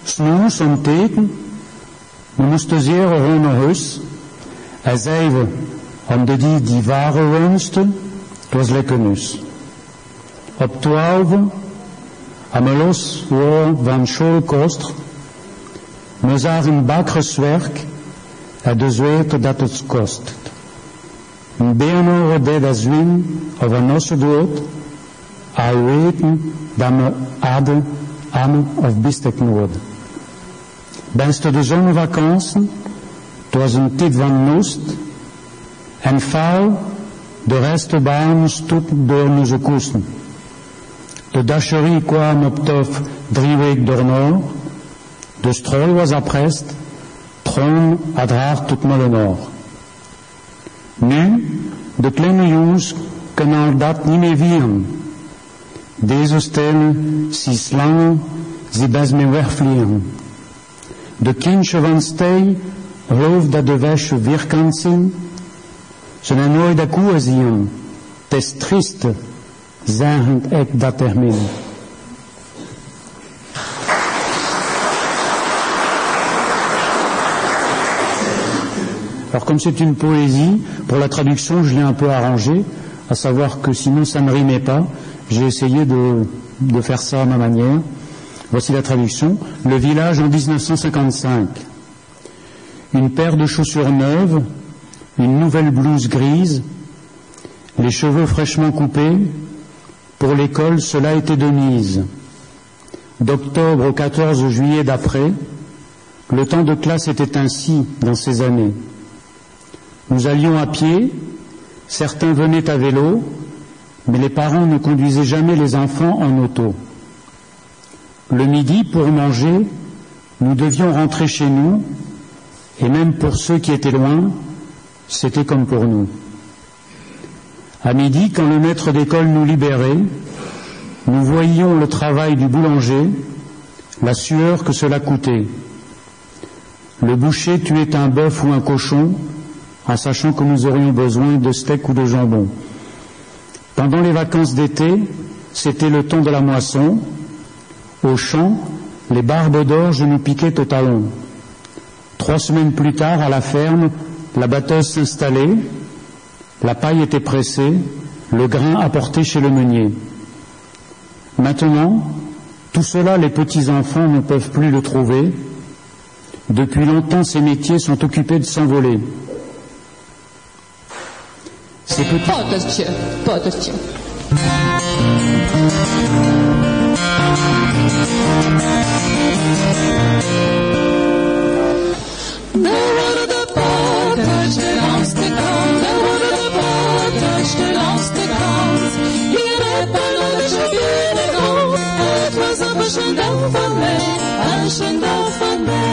S'nachts om teken, we moesten zeer gewoon naar huis. Hij zei we, om de die die waren wenste, het was lekker nus. Op twaalf, aan me los van schoolkost, we zagen bakkerswerk, en de zweet dat het kost. Een beenhoor deed als win, of een osse dood, al weten dat me hadden, anno of Bistek Noord. Benst de zonnevakansen, het was een tijd van noest, en faal de rest bij ons stoep door onze koesten. De dacherie kwam op tof drie weken door de strooi was aprest, tron had haar tot Molenor. Nu, de kleine jongens kunnen al dat niet meer vieren. Deze stellen, zie slangen, ze best mee wegvliegen. De kindje van Stij gelooft dat de wäsche vierkant zijn. Ze hebben nooit de koe zien. Het is trieste, zeggen ik dat termin. Alors comme c'est une poésie, pour la traduction, je l'ai un peu arrangé, à savoir que sinon ça ne rimait pas. J'ai essayé de, faire ça à ma manière. Voici la traduction. Le village en 1955. Une paire de chaussures neuves, une nouvelle blouse grise, les cheveux fraîchement coupés. Pour l'école, cela était de mise. D'octobre au 14 juillet d'après, le temps de classe était ainsi dans ces années. Nous allions à pied, certains venaient à vélo, mais les parents ne conduisaient jamais les enfants en auto. Le midi, pour manger, nous devions rentrer chez nous, et même pour ceux qui étaient loin, c'était comme pour nous. À midi, quand le maître d'école nous libérait, nous voyions le travail du boulanger, la sueur que cela coûtait. Le boucher tuait un bœuf ou un cochon en sachant que nous aurions besoin de steak ou de jambon. Pendant les vacances d'été, c'était le temps de la moisson. Au champ, les barbes d'orge nous piquaient au talon. Trois semaines plus tard, à la ferme, la batteuse s'installait, la paille était pressée, le grain apporté chez le meunier. Maintenant, tout cela, les petits-enfants ne peuvent plus le trouver. Depuis longtemps, ces métiers sont occupés de s'envoler. Ces petits... Pottertje, pottertje. There worden de pottertjes de langste kant. There worden de pottertjes de langste kant. Hier heb ik nog eens binnenkom. Het was een beschendel van mij, een beschendel van mij.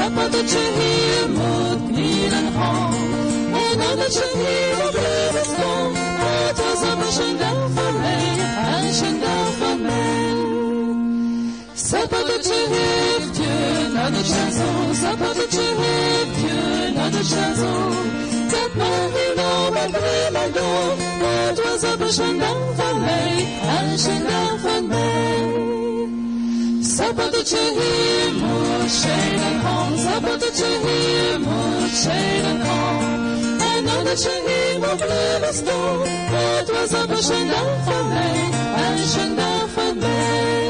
Zappeltje hier moet niet een hand, zappeltje hier moet niet een hand. En dan dat je hier op leven stond, het was een beschendel van mij, een beschendel van mij. Zappeltje heeft je naar de chanson, zappeltje heeft je naar de chanson. Dat mag je nou met prima doen, het was een beschendel van mij, een beschendel van mij.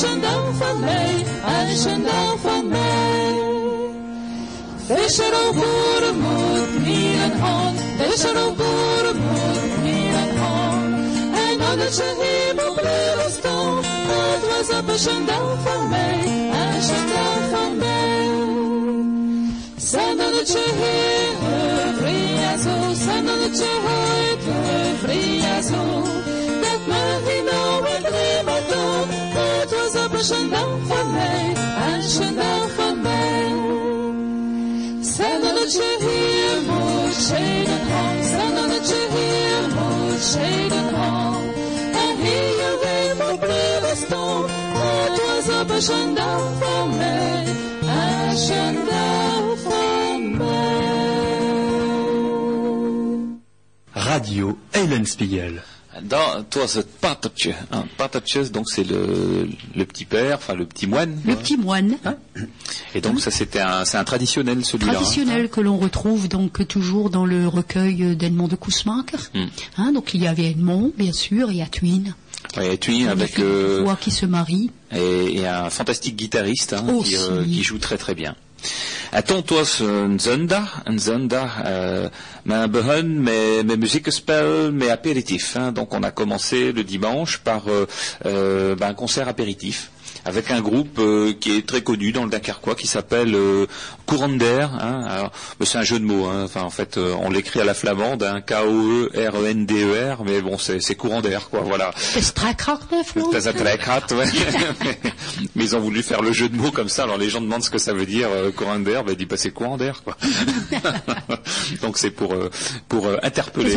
Was op een gendaal van mij, een gendaal van mij. Visser op boeren moet niet een hand, visser op boeren moet niet een hand. En dan dat je hemel blijven staan, het was op een gendaal van mij, een gendaal van mij. Sanonetje hele vrije zo, sanonetje hele vrije zo. Dat mag je nou met niemand doen, het was op een gendaal van mij, een gendaal van mij. Sanonetje hier moet schelen gaan, sanonetje hier moet schelen gaan. En hier weer moet blijven staan, het was op een gendaal van mij, een gendaal van mij. Dans, toi, ce patertje, hein, patertje, donc c'est le, le petit père, enfin le petit moine. Le petit moine, Et donc ça, c'était un, c'est un traditionnel celui-là. hein. traditionnel que l'on retrouve donc toujours dans le recueil d'Edmond de Kousmaker. Hmm. Hein, donc il y avait Edmond, bien sûr, et Atwin. Ouais, et puis avec euh, voix qui se marie. et, et un fantastique guitariste hein, qui, euh, qui joue très très bien. Attends, toi, een zondag, een zondag, euh, mijn begin met, met muziekspel, met apéritif. Hein. Donc on a commencé le dimanche par euh, euh, ben, un concert apéritif. Avec un groupe euh, qui est très connu dans le Dunkerquois qui s'appelle euh, Courant d'air. Hein. C'est un jeu de mots. Hein. Enfin, en fait, euh, on l'écrit à la flamande, hein, K-O-E-R-E-N-D-E-R, mais bon, c'est courant d'air, quoi. Voilà. Ouais. mais ils ont voulu faire le jeu de mots comme ça. Alors les gens demandent ce que ça veut dire euh, courant d'air. Ben, ils disent bah, c'est courant d'air, quoi. donc c'est pour euh, pour euh, interpeller.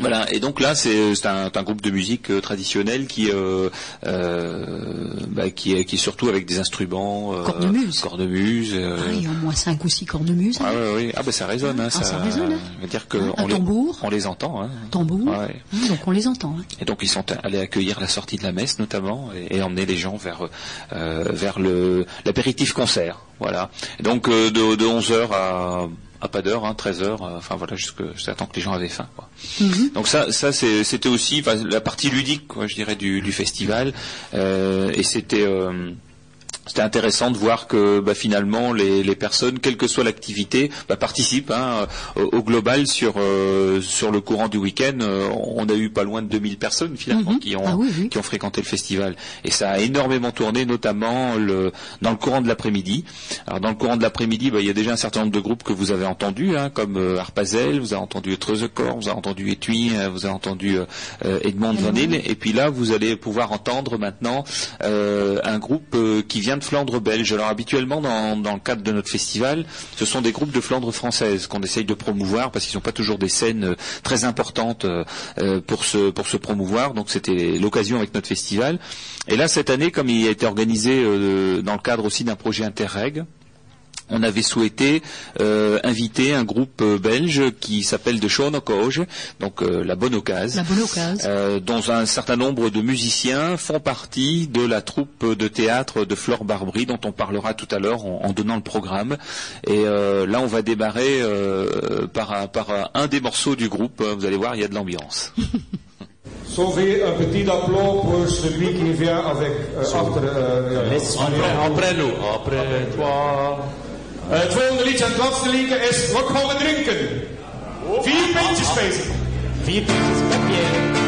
Voilà, et donc là c'est un, un groupe de musique euh, traditionnel qui euh, euh, bah, qui est qui est surtout avec des instruments euh, Cornemuse. cornemuse, euh, Ah, il y a au moins cinq ou six cornemuses. ah ouais, ouais. ah bah ça résonne, hein, Ah, ça résonne, hein. dire que Un on les, tambour. on les entend. Hein. Tambour. Ouais. Hein, donc on les entend. hein. Et donc ils sont allés accueillir la sortie de la messe notamment et, et emmener les gens vers euh, vers le l'apéritif concert. Voilà. Et donc euh, de, de 11h à à pas d'heure, hein, 13h, euh, enfin voilà, jusque jusqu'à temps que les gens avaient faim. Quoi. Mhm. Donc ça, ça c'était aussi la partie ludique, quoi, je dirais, du, du festival. Euh, et c'était euh, c'était intéressant de voir que bah, finalement les, les personnes, quelle que soit l'activité, bah, participent hein, au, global sur euh, sur le courant du week-end. euh, on a eu pas loin de 2000 personnes finalement qui ont Ah oui, oui. qui ont fréquenté le festival et ça a énormément tourné, notamment le dans le courant de l'après-midi. Alors dans le courant de l'après-midi, bah, il y a déjà un certain nombre de groupes que vous avez entendus, hein, comme euh, Harpazel, vous avez entendu Treuzekor, vous avez entendu Etui, euh, vous avez entendu Edmond Van Hille, et puis là vous allez pouvoir entendre maintenant un groupe qui vient de Flandre belge. Alors habituellement dans, dans le cadre de notre festival, ce sont des groupes de Flandre française qu'on essaye de promouvoir parce qu'ils n'ont pas toujours des scènes euh, très importantes euh, euh, pour se pour se promouvoir. Donc c'était l'occasion avec notre festival. Et là cette année, comme il a été organisé dans le cadre aussi d'un projet Interreg, on avait souhaité euh, inviter un groupe euh, belge qui s'appelle de Schoonekooge, donc euh, la bonne occasion, La bonne occasion. euh, dont un certain nombre de musiciens font partie de la troupe de théâtre de Flore Barbry, dont on parlera tout à l'heure en, en donnant le programme. Et euh, là, on va démarrer euh, par, un- par un- un des morceaux du groupe. Vous allez voir, il y a de l'ambiance. Sauver un petit applaus pour celui qui vient avec euh, euh, après nous, après toi. Eh, het volgende liedje, het laatste liedje is We komen drinken. Vier pintjes bezig. Vier pintjes met bier.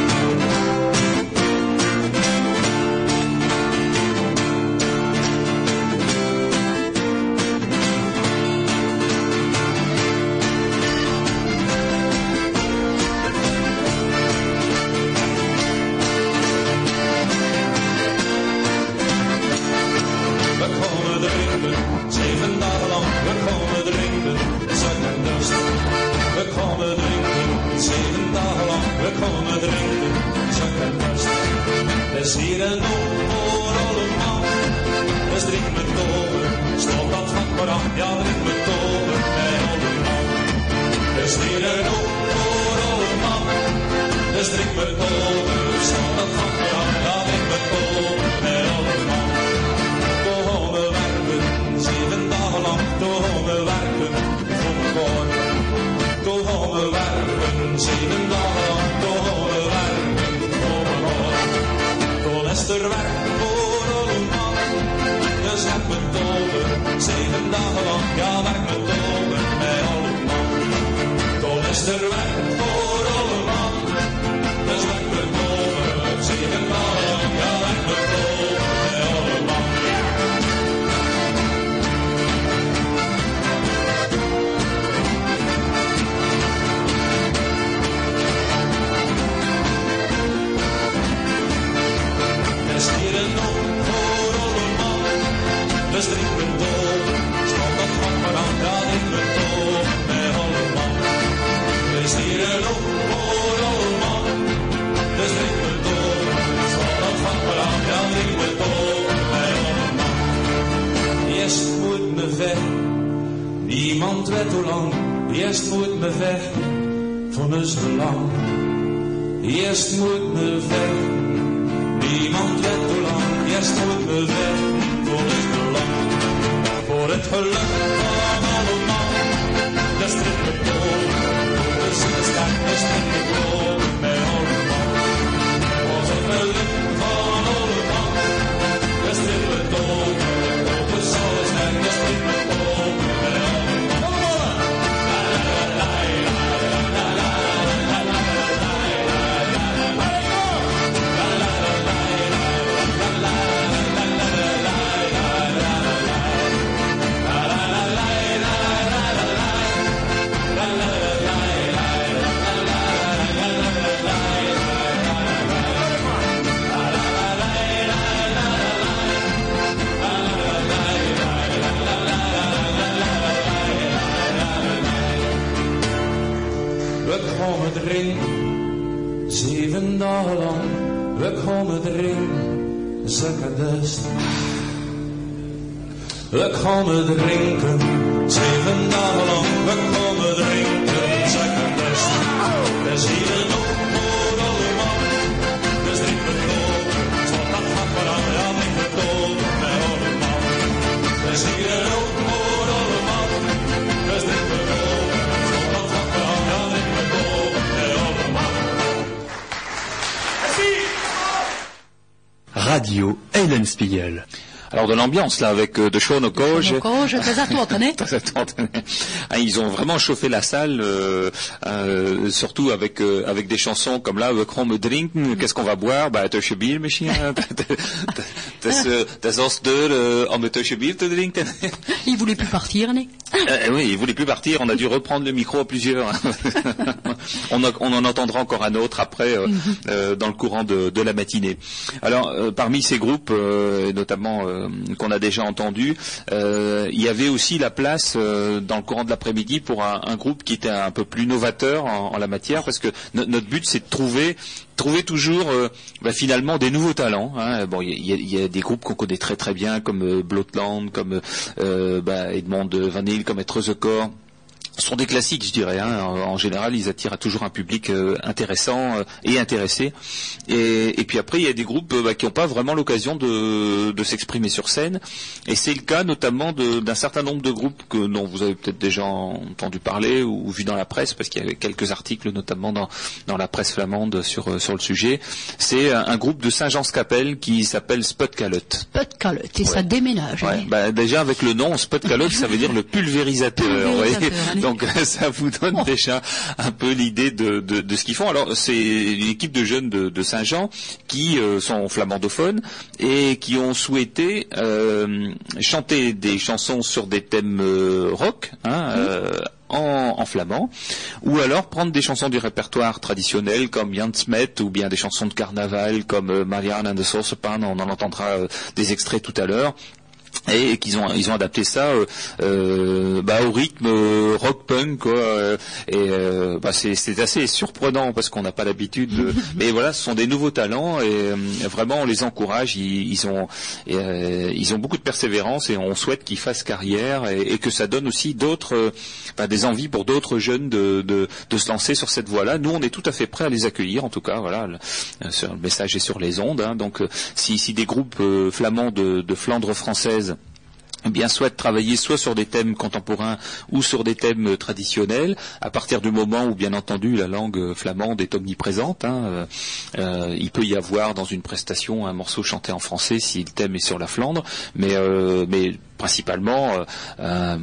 Alors de l'ambiance là avec euh, de Sean attendez. Très attendez. Ah, Ils ont vraiment chauffé la salle, euh, euh, surtout avec euh, avec des chansons comme là, Chrome Drink, qu'est-ce qu'on va boire? Bah, Tosche Bier, misschien. Das äh, om een Tosche Bier te drinken. Il voulait plus partir, né Euh, oui, il voulait plus partir. On a dû reprendre le micro à plusieurs. on, a- on en entendra encore un autre après euh, euh, dans le courant de, de la matinée. Alors, euh, parmi ces groupes, euh, notamment euh, qu'on a déjà entendus, euh, il y avait aussi la place euh, dans le courant de l'après-midi pour un, un groupe qui était un peu plus novateur en, en la matière, parce que no- notre but c'est de trouver trouver toujours euh, bah, finalement des nouveaux talents. hein. Bon, il y, a- il y a des groupes qu'on connaît très très bien, comme euh, Blotland, comme euh, bah, Edmond Van Hale, comme Être the Corps. Ce sont des classiques, je dirais. hein. En, en général, ils attirent toujours un public euh, intéressant euh, et intéressé. Et, et puis après, il y a des groupes euh, bah, qui n'ont pas vraiment l'occasion de, de s'exprimer sur scène. Et c'est le cas notamment de- d'un certain nombre de groupes que, dont vous avez peut-être déjà entendu parler ou, vu dans la presse, parce qu'il y avait quelques articles notamment dans, dans la presse flamande sur, euh, sur le sujet. C'est un, un groupe de Saint-Jean-Scapelle qui s'appelle Spot Calotte. Pas de calotte, et ça déménage. Ouais, hein. bah, déjà avec le nom Spot Calotte, ça veut dire le pulvérisateur. Pulvérisateur. Donc ça vous donne déjà un peu l'idée de, de, de ce qu'ils font. Alors c'est une équipe de jeunes de, de Saint-Jean qui euh, sont flamandophones et qui ont souhaité euh, chanter des chansons sur des thèmes euh, rock. Hein, euh, en, en flamand, ou alors prendre des chansons du répertoire traditionnel comme Jan Smet, ou bien des chansons de carnaval comme euh, Marianne and the Saucepan, on en entendra euh, des extraits tout à l'heure et qu'ils ont ils ont adapté ça euh, euh, bah, au rythme euh, rock punk quoi et bah, c'est assez surprenant parce qu'on n'a pas l'habitude de mais voilà ce sont des nouveaux talents et vraiment on les encourage ils, ils ont et, ils ont beaucoup de persévérance et on souhaite qu'ils fassent carrière et, et que ça donne aussi d'autres bah, des envies pour d'autres jeunes de, de de se lancer sur cette voie là nous on est tout à fait prêts à les accueillir en tout cas voilà le, sur- le message est sur les ondes hein. donc si si des groupes flamands de, de Flandre française eh bien souhaitent travailler soit sur des thèmes contemporains ou sur des thèmes euh, traditionnels, à partir du moment où bien entendu la langue euh, flamande est omniprésente. hein, euh, euh, il peut y avoir dans une prestation un morceau chanté en français si le thème est sur la Flandre, mais, euh, mais principalement euh,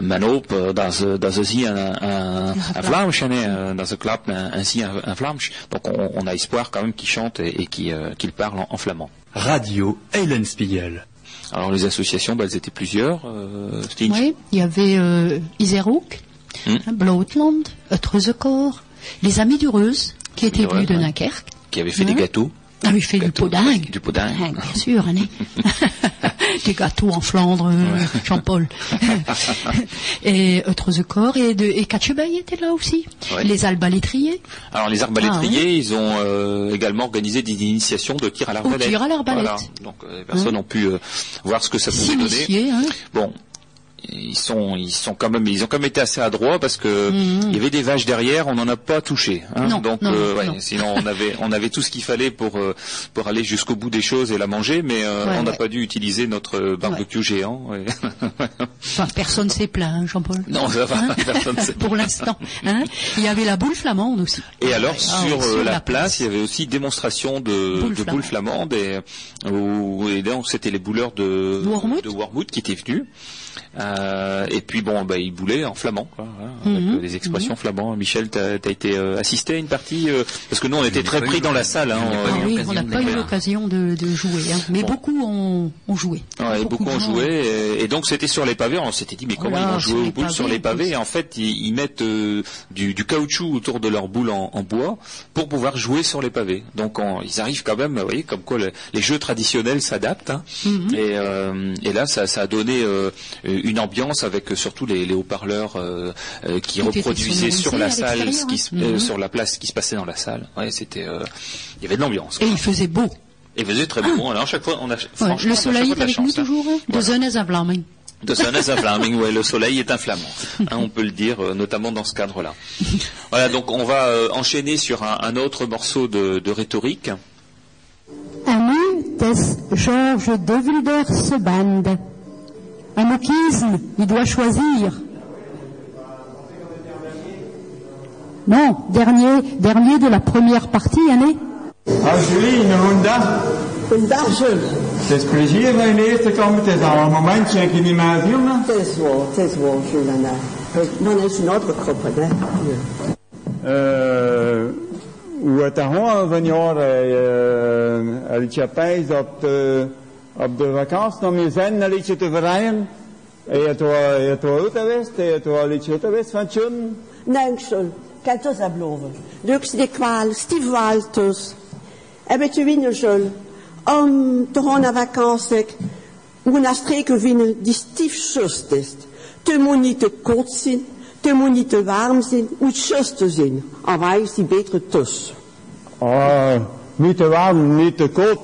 man hoop dat ze, dat ze zien un, un, un Vlaams, hein, dans ce club, un- ainsi un, un Vlaams. Donc on, on a espoir quand même qu'ils chantent et, et euh, qu'ils parlent en, en flamand. Radio Eulenspiegel. Alors les associations, bah, elles étaient plusieurs. Euh. Oui, il y avait euh, Iserhoek, Hmm. hein, les Amis du Reuse, qui étaient Ouais, venus de ouais. Dunkerque. qui avait fait des gâteaux. Ah oui, fait du pudding. Du pudding. Hein, bien sûr, hein, des gâteaux en Flandre, euh, Jean-Paul. et Etreuzecore et, de, et était là aussi. Ouais. Les Albalétriers. Alors les arbalétriers, ils ont euh, également organisé des initiations de tir à l'arbalète. tir à l'arbalète. Voilà. Donc euh, les personnes Hein. ont pu euh, voir ce que ça pouvait donner. Hein. Bon, ils sont, ils sont quand même, ils ont quand même été assez adroits parce que Mhm. il y avait des vaches derrière, on n'en a pas touché. hein. Non, Donc, non, euh, ouais, non. sinon on avait, on avait tout ce qu'il fallait pour euh, pour aller jusqu'au bout des choses et la manger, mais euh, Ouais, on n'a ouais. pas dû utiliser notre euh, barbecue géant. Enfin, personne s'est plaint, hein, Jean-Paul. non, ça va, Hein personne Pour l'instant. Hein il y avait la boule flamande aussi. Et alors Ah, sur, la, la place, il y avait aussi démonstration de Boules de boules flamandes et, où- et donc c'était les bouleurs de Wormwood. de Wormwood qui étaient venus. Euh, et puis bon, bah, ils boulaient en flamand, quoi, voilà, avec Mhm. euh, des expressions flamands. Michel, t'as as été euh, assisté à une partie euh, parce que nous on était très pris dans la salle. Hein, on- oui, on n'a pas eu l'occasion de, de jouer, hein. mais Bon. beaucoup ont, ont joué. Ouais, beaucoup, ont joué et, et donc c'était sur les pavés. On s'était dit mais comment Voilà, ils vont jouer boules pavés, sur les pavés? Et en fait ils, ils mettent euh, du, du caoutchouc autour de leurs boules en, en bois pour pouvoir jouer sur les pavés. Donc on- ils arrivent quand même, vous voyez, comme quoi le- les jeux traditionnels s'adaptent. hein. Mhm. et, euh, et là ça, ça a donné euh, une une ambiance avec euh, surtout les, les haut-parleurs euh, euh, qui reproduisaient sur la salle, ce l'extérieur, qui se- hein. euh, Mhm. sur la place, ce qui se passait dans la salle. Ouais, c'était, euh, il y avait de l'ambiance. Et il faisait beau. Et il faisait très bon. Alors à chaque fois, on a Ouais, le soleil est avec nous hein. toujours. hein. De zone à Vlaming. De Sonnes à Vlaming, ouais, le soleil est un flamand. Hein, on peut le dire, euh, notamment dans ce cadre-là. Voilà, donc on va euh, enchaîner sur un, un autre morceau de, de rhétorique. Nu des Georges de Band. Un il doit choisir. Non, dernier, dernier de la première partie, Anne. Ah, Julie, een dag. Goedendag, Jules. Het is plezier van je eerste komen. Het is al een momentje dat je niet meer? Het is waar, het is waar, Jules. En, eh, Dan is een hè. Het van jaren, een pijs op de, op de vakantie om je zin een liedje te verrijden. En je hebt wel, je hebt wel uit geweest, je hebt wel een liedje uit geweest van Tjun. Nee, Jules. Kijk, dat is dat beloven. Leuk de kwaal, Steve Walters. En weet je winnen, Jules? Om te gaan naar vakantie, hoe naar streken winnen die stief just is. Het moet niet te kort zijn, het moet niet te warm zijn, het moet just te zijn. En wij is die betere tussen. Oh, niet te warm, niet te koud.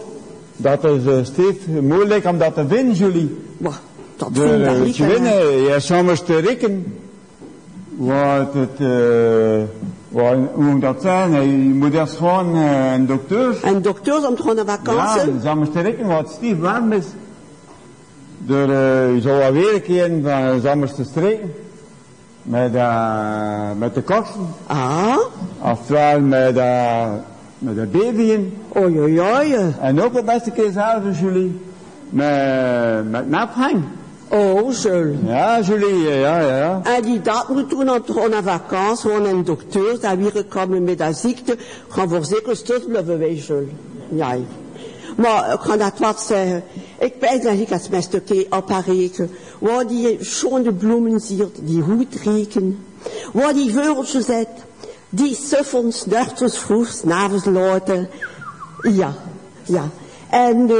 Dat is uh, stief moeilijk om dat te winnen, Julie. Maar, dat de, vind ik eh, winnen, je soms te rekenen. Wat het, uh, wat, hoe moet dat zijn? Je moet eerst gewoon uh, een dokter. Een dokter om te gaan naar Ja, vakantie? soms te rekenen wat stief warm is. Door, uh, je zou wel weer een keer van soms te streken. Met, met de kosten. Ah. Oftewel met, uh, met de babyën. Oei, oei, oei. En ook een beste keer zelf, Julie. Met, met naphang. Oh, Jules. Ja, Julie, ja, ja. En die dat moet toen op gewoon naar vakantie, gewoon een dokter, daar weer gekomen met dat ziekte, gaan voorzeker stuk blijven wij, Jules. Ja. Maar ik ga dat wat zeggen. Ik ben ik als mijn stukje opgereken, waar die schone bloemen ziet, die goed rieken, waar die vogeltjes zit, die suffen, snurtjes vroeg, s'avonds laten. Ja, ja. En uh,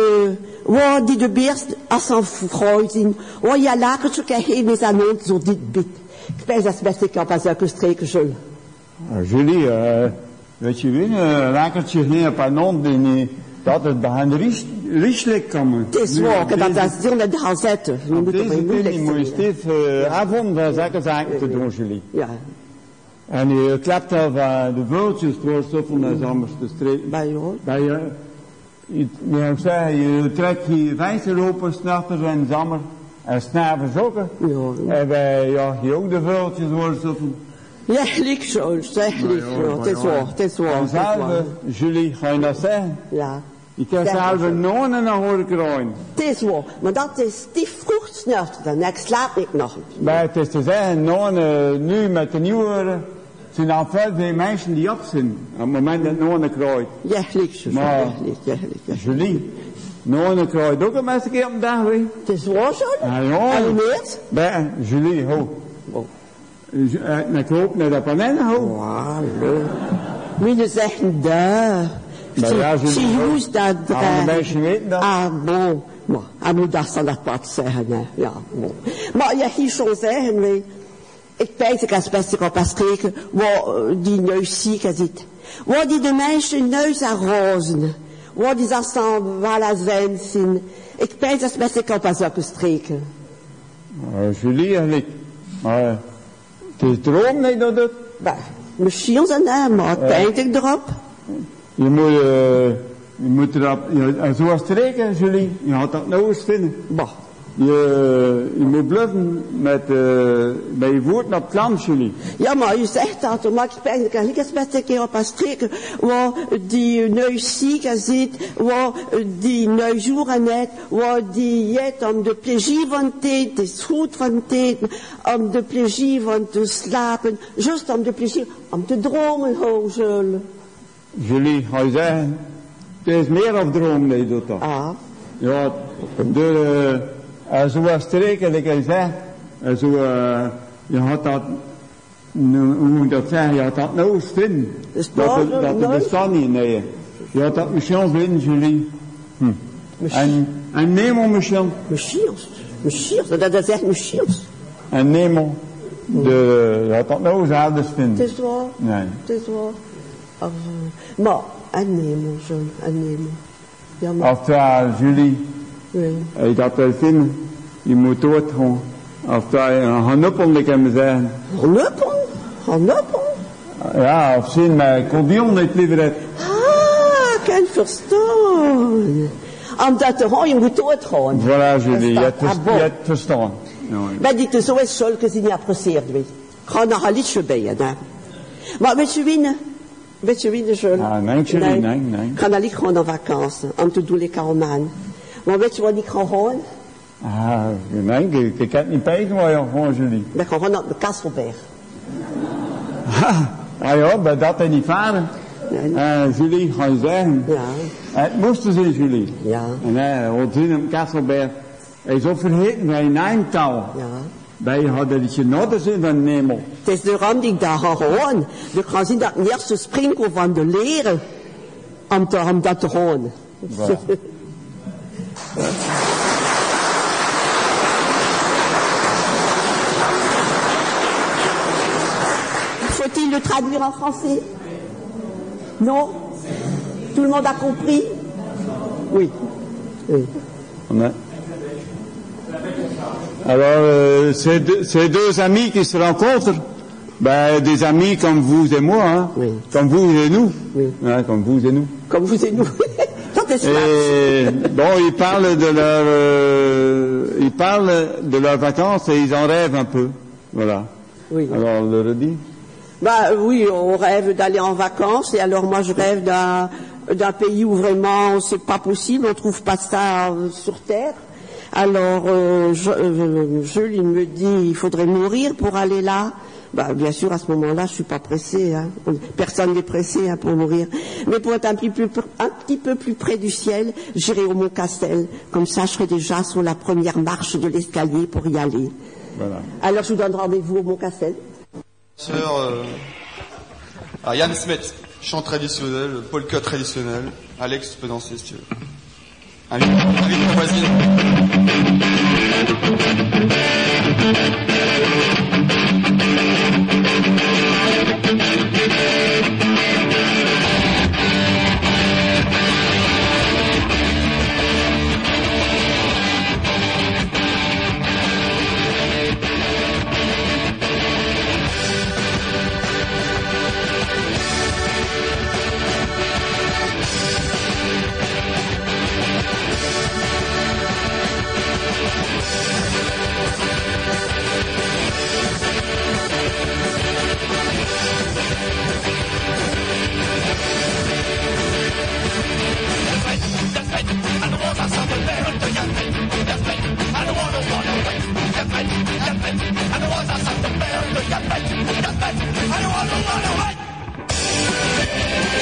waar die de beest als een vrouw zien, waar je lakertje kan geven met zijn mond zo dit bit. Ik ben dat best ik op als zulke streken Jules. Uh, Julie, uh, weet je wel, een lekkertje geen op een hond die niet, dat het bij hen rieslijk komen. Het is waar, dat dat is in de gazette. Je moet er Deze moeilijk dingen moet je zijn. stief uh, avond van zulke zaken te doen, Julie. Ja. En je klapt al van de vogeltjes door stoffen naar zomers te streken. Bij jou? Bij je, je, je, zeggen, je trekt je venster open, s'nachts en zomer. En s'avonds ook. hè? En bij, ja, je ook de vogeltjes worden stoffen. Ja, liek Jules, zeg liek Jules. Het is waar, het is waar. het is waar. Vanzelf, Julie, ga je dat zeggen? Ja. Je kan zelf een nonen naar horen. Het is waar, maar dat is stief vroeg snurt, dan ik slaap ik nog. Maar het is te zeggen, nonen nu met de nieuwe zijn al veel veel mensen die op zijn. Op het moment dat nonen krijgt. Ja, Jules, Maar, ja, ja. Julie, nonen krijgt ook een beste keer op de dag weer. Het is waar, Jules? Ja, ja. En meet? Bij, Julie, ho. Ju- eh, Ik hoop naar de panennen, ho. Moet je zeggen, daar. Maar Zie- Zie hoe is dat dragen. mensen weten dat. Ah, bon. Maar, hij moet dat van dat wat zeggen, hè. Ja, bon. Maar je hier schon zeggen, weet ik weet ik als best op als spreken, waar eh, die neus ziek zit. Waar die de mensen neus aan rozen. Waar die dat dan wel als. Ik weet als best ik op als zulke streken. Uh, Julie, eigenlijk. Maar eh, het is droom niet dat het. Bah, misschien zijn naam, maar denk ik erop. Je moet, uh, je moet erop, je, uh, zoals streken, Julie, je gaat dat nou eens vinden. Bah. Je, je moet bluffen met, uh, met je op het land, Julie. Ja, maar u zegt dat, maar ik ik eens met een keer op een streken, waar die neus ziek zit, waar die neus oren net, waar die jet om de plezier van te is goed van te om de plezier van te slapen, juist om de plezier, om te dromen, hozen. Julie, ga je zeggen, het is meer op droom dat je doet dat. Ah. Ja, de, uh, zoals streken, dat ik zeg, uh, zo, uh, je had dat, hoe moet ik dat zeggen, je had dat nou. Dus dat, het- dat het bestaat niet, nee. Je had dat misschien vinden, Julie. Hm. En, en maar misschien. Misschien. Schiers, dat is echt een Schiers. En Nemo, de, had dat nou zo ouders Het is waar. Nee. Het is waar. Ach, eh, maar, en Nemo, zo, en Nemo. Ja, maar, Als het Julie, hij dat wel vinden, je moet doodgaan. Als hij een hanuppel, ik me zeggen. Hanuppel? Hanuppel? Ja, of zin, maar ik kon die niet liever het. Ah, ik kan verstaan. Omdat de hooi moet doodgaan. Voilà, Julie, je hebt, bon. je verstaan. Ja, ja. Maar dit is zo is zulke apprecieerd weet. Ga nog een liedje bij je, hè. Maar weet je winnen? Weet je winnen, Jules? Ah, nee, nee, nee. Ik ga niet gaan op vakantie, om te doen al man. Maar weet je wat ik ga gaan? Ah, nee, ik, ik heb niet pijn waar je gewoon, Julie. Ik ga gaan naar de Kasselberg. Ah ja, maar dat is niet varen. Eh, Julie, ga je zeggen. Ja. Het moest zijn, Julie. Ja. En hij had zien op Kasselberg. Hij is ook vergeten bij een eindtaal. Ja. Wij hadden het genot zin van Nemo. Het is daarom dat ik daar ga gaan. Ik ga zien dat ik eerst de sprinkel van de leren. Om, te, om dat te gaan. Voilà. Faut-il le traduire en français? Non? Tout le monde a compris? Oui. Oui. Ouais. Alors, euh, ces, deux, ces deux amis qui se rencontrent, ben, des amis comme vous et moi, hein, comme vous et nous, Hein, comme vous et nous. Comme vous et nous. Et bon, ils parlent de leur, euh, ils parlent de leurs vacances et ils en rêvent un peu, voilà. Oui. Alors, on le redit. Bah oui, on rêve d'aller en vacances et alors moi je rêve d'un d'un pays où vraiment c'est pas possible, on trouve pas ça euh, sur terre. Alors euh, je, euh, Jules, il me dit il faudrait mourir pour aller là. Bah, bien sûr, à ce moment-là, je suis pas pressé. Hein. Personne n'est pressé hein, pour mourir. Mais pour être un petit, peu, un petit peu plus près du ciel, j'irai au Mont Castel. Comme ça, je serai déjà sur la première marche de l'escalier pour y aller. Voilà. Alors, je vous donne rendez-vous au Mont Castel. Sœur, euh, à Yann Smith, chant traditionnel, polka traditionnel. Alex, tu peux danser si tu veux. Adiós, adiós,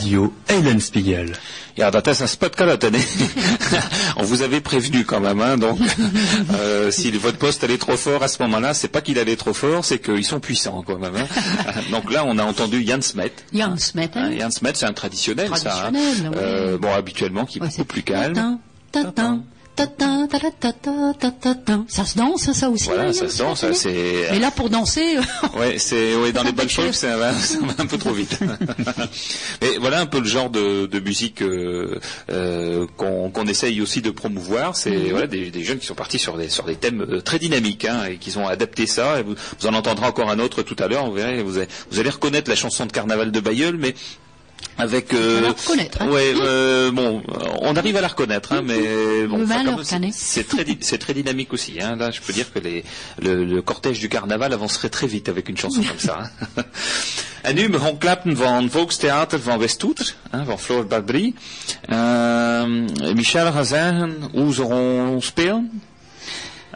Radio Eulenspiegel. Ja, dat is een spotcalotte. nee. On vous avait prévenu quand même, hein, donc euh, si votre poste allait trop fort à ce moment-là, c'est pas qu'il allait trop fort, c'est qu'ils sont puissants quand même. hein. donc là, on a entendu Jan Smet. Jan Smet, hein. Jan Smet, c'est un traditionnel, ça. hein. Traditionnel, ouais. Euh, bon, habituellement, qui est beaucoup plus calme. Tatin, Ça se danse, ça aussi. Voilà, hein, ça se danse, c'est- Mais là, pour danser, euh, Ouais, c'est ouais, dans les bonnes choses, ça va, ça va un peu trop vite. Mais voilà un peu le genre de, de musique euh, euh, qu'on essaye aussi de promouvoir. C'est Mhm. voilà des, des jeunes qui sont partis sur des sur des thèmes euh, très dynamiques hein, et qui ont adapté ça. Et vous, vous en entendrez encore un autre tout à l'heure. Vous verrez, vous allez, vous allez reconnaître la chanson de Carnaval de Bayeul, mais avec euh, On va la reconnaître, hein. ouais euh, bon on arrive à la reconnaître hein, mais bon c'est- très c'est très dynamique aussi hein. là je peux dire que les, le, le cortège du carnaval avancerait très vite avec une chanson comme ça hein. En nu, van Volkstheater van Westhoet, hein, van Floor Barbry. Euh, Michel gaat zeggen hoe ze gaan spelen.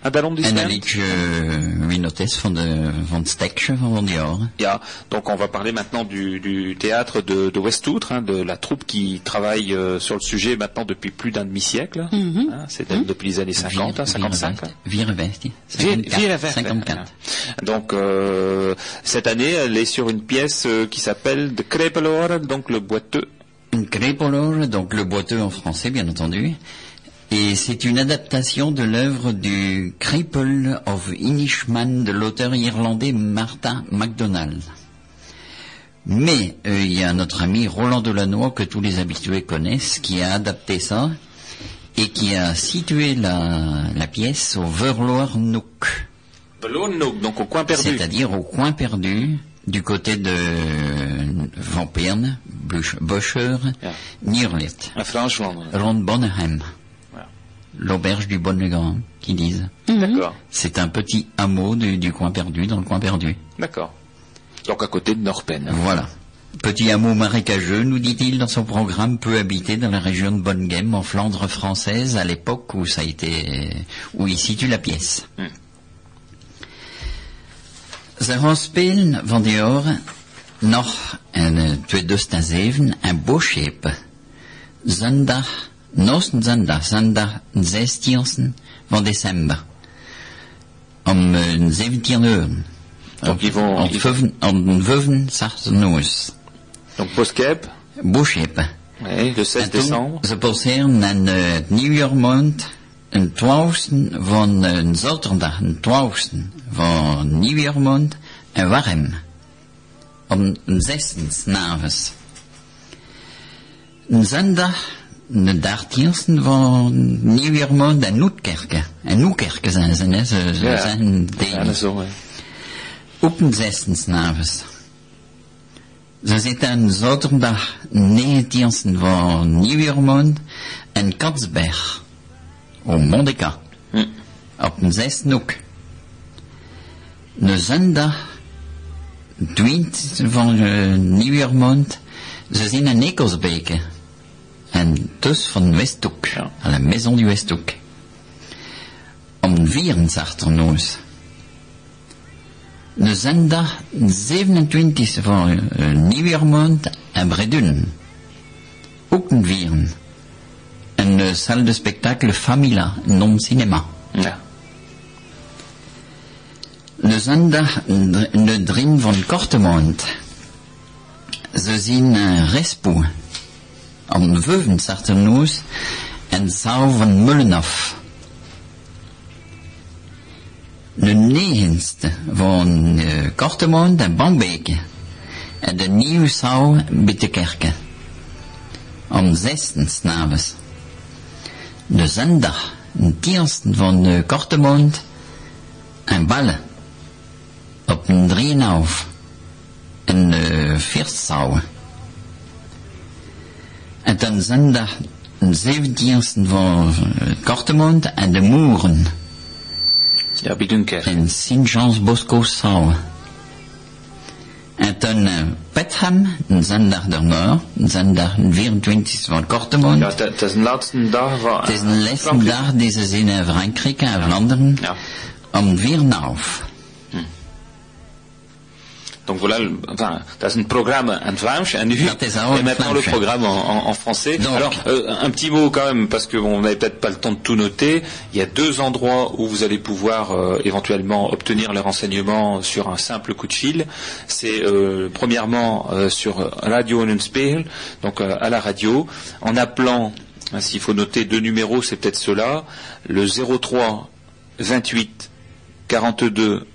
En daarom die En liedje uh, Winotes van, de, van het stekje van Van Dior. Ja, donc on va parler maintenant du, du théâtre de, de Westoutre, hein, de la troupe qui travaille euh, sur le sujet maintenant depuis plus d'un demi-siècle. Mhm. hein, C'est depuis les années 50, hein, 55. hein. Virevesti. Vier- 54. Vierevert, 54. hein. Donc euh, cette année, elle est sur une pièce euh, qui s'appelle De Krepeloor, donc le boiteux. Une crépologe, donc le boiteux en français, bien entendu. Et c'est une adaptation de l'œuvre du Cripple of Inishman de l'auteur irlandais Martha MacDonald. Mais euh, il y a notre ami Roland Delannoy que tous les habitués connaissent, qui a adapté ça et qui a situé la, la pièce au Verloir Nook. Donc au coin perdu. C'est-à-dire au coin perdu, du côté de Vamperne, Bush- Boscher, Ja. Nierlet, Franche-Vlaanderen. Rond Bonneheim. L'auberge du Bonnegrand, qui disent. D'accord, C'est un petit hameau du, du coin perdu, dans le coin perdu. d'accord. Donc à côté de Norpen. Voilà. Petit hameau marécageux, nous dit-il dans son programme, peu habité dans la région de Bonnegem, en Flandre française, à l'époque où ça a été, où il situe la pièce. Hmm. Van die jaren nog in 2007 een bootschepen. Zondag, nosten zondag, zondag 16 van december. Om eh, 17 uur. Donc ils vont, Om ils- 5 om 5 uur. donc Postcap, Bootschepen. ouais, le 16 En toen, décembre. Ze passeren aan eh, het nieuwjaarmaand, een twaalfste van een zaterdag, een twaalfste van nieuwjaarmaand, en warm. Om een s'avonds. Een zondag, de dertienste van nieuwjaarmaand, en Noetkerken. En Noetkerken zijn ze, hè. Ze, ze Ja. zijn Ja, zo, hè. Op een zestien s'avonds. Ze zitten zaterdag 19e van nieuwjaarmaand in Katsberg. Op Mondeka. Hm. Op een zesde hoek. De zondag 20 van uh, nieuwjaarmaand. Ze zijn in Ekelsbeke. En dus van Westhoek. À la maison du Westhoek. Om 64 noos. De zondag 27 van uh, nieuwjaarmaand in Bredun. Ook een vieren. Een uh, salle de spectacle Famila, non cinéma. Ja. De zondag de drin van Kortemond. Ze zien een respo. Om 65 noos en zaal van Mullenhof. De negenste van uh, Kortemond en Bambeke. En de nieuwe zaal Bittekerke. Om 16 s'avonds. De zondag, de tienste van uh, Kortemond en Ballen. Op een drieënhalf. Een uh, veerstzaal. En dan zondag, de zeventienste van uh, Kortemond en de Moeren. Ja, Bidunker. In Sint-Jeans Bosco Zaal. En dan uh, Petham, een zondag daarna, een zondag de 24 van Kortemond. Ja, het is een laatste dag van... Het is een laatste dag die ze zien in Frankrijk en Vlaanderen. Ja. Om 4,5. Donc voilà, le- enfin, dat is een programma en Vlaams en et maintenant le programme en, en- en français. Alors euh, un petit mot quand même parce que bon, on n'avait peut-être pas le temps de tout noter. Il y a deux endroits où vous allez pouvoir euh, éventuellement obtenir les renseignements sur un simple coup de fil. C'est euh, premièrement euh, sur Radio Spiegel, donc euh, à la radio, en appelant. hein, S'il faut noter deux numéros, c'est peut-être cela. Le 03 28 42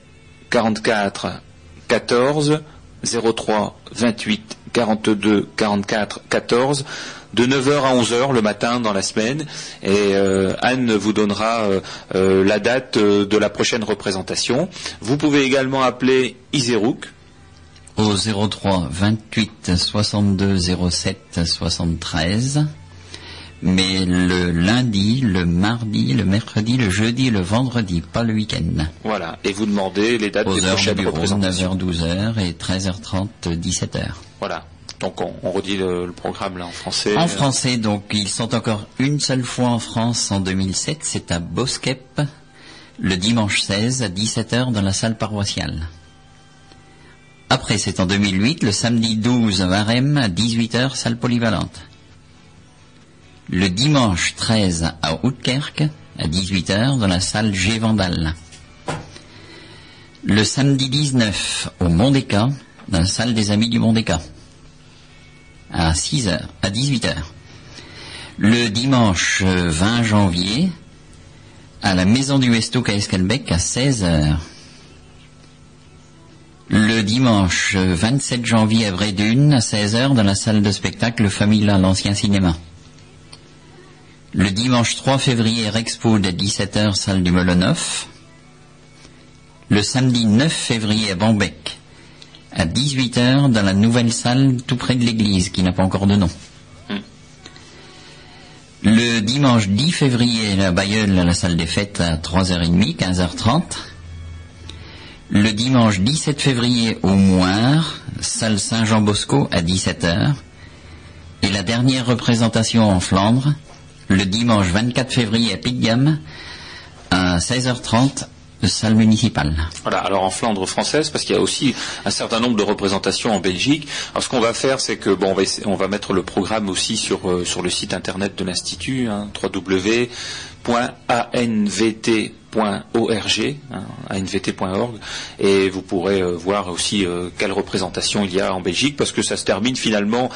44 14 03 28 42 44 14 de 9h à 11h le matin dans la semaine et euh, Anne vous donnera euh, euh, la date de la prochaine représentation. Vous pouvez également appeler Iserouk Au 03 28 62 07 73. Mais le lundi, le mardi, le mercredi, le jeudi, le vendredi, pas le week-end. Voilà, et vous demandez les dates Aux des heures du prochaines bureau, représentations. 9h, 12h et 13h30, 17h. Voilà. Donc on, on redit le, le programme là en français. En français, donc, ils sont encore une seule fois en France en 2007, c'est à Boskep, le dimanche 16 à 17h dans la salle paroissiale. Après, c'est en 2008, le samedi 12 à Varem à 18h, salle polyvalente. Le dimanche 13 à Houtkerque à 18h dans la salle G. Le samedi 19 au Mondéca, dans la salle des Amis du Mondéca à 6h, à 18h. Le dimanche euh, 20 janvier, à la Maison du Westouk à à 16h. Le dimanche euh, 27 janvier à Brédune à 16h dans la salle de spectacle Famila, l'ancien cinéma. Le dimanche 3 février, Rexpoud à 17h, salle du Melonov. Le samedi 9 février à Bambec, à 18h dans la nouvelle salle tout près de l'église qui n'a pas encore de nom. Le dimanche 10 février à Bayeul à la salle des fêtes à 3h30, 15h30. Le dimanche 17 février au Moire, salle Saint-Jean-Bosco à 17h. Et la dernière représentation en Flandre, le dimanche 24 février à Pigam à 16h30, salle municipale. Voilà, alors en Flandre française, parce qu'il y a aussi un certain nombre de représentations en Belgique. Alors ce qu'on va faire, c'est que bon, on va, essa- on va mettre le programme aussi sur, euh, sur le site internet de l'Institut, hein, www.anvt.org, hein, anvt.org, et vous pourrez euh, voir aussi euh, quelle représentation il y a en Belgique, parce que ça se termine finalement,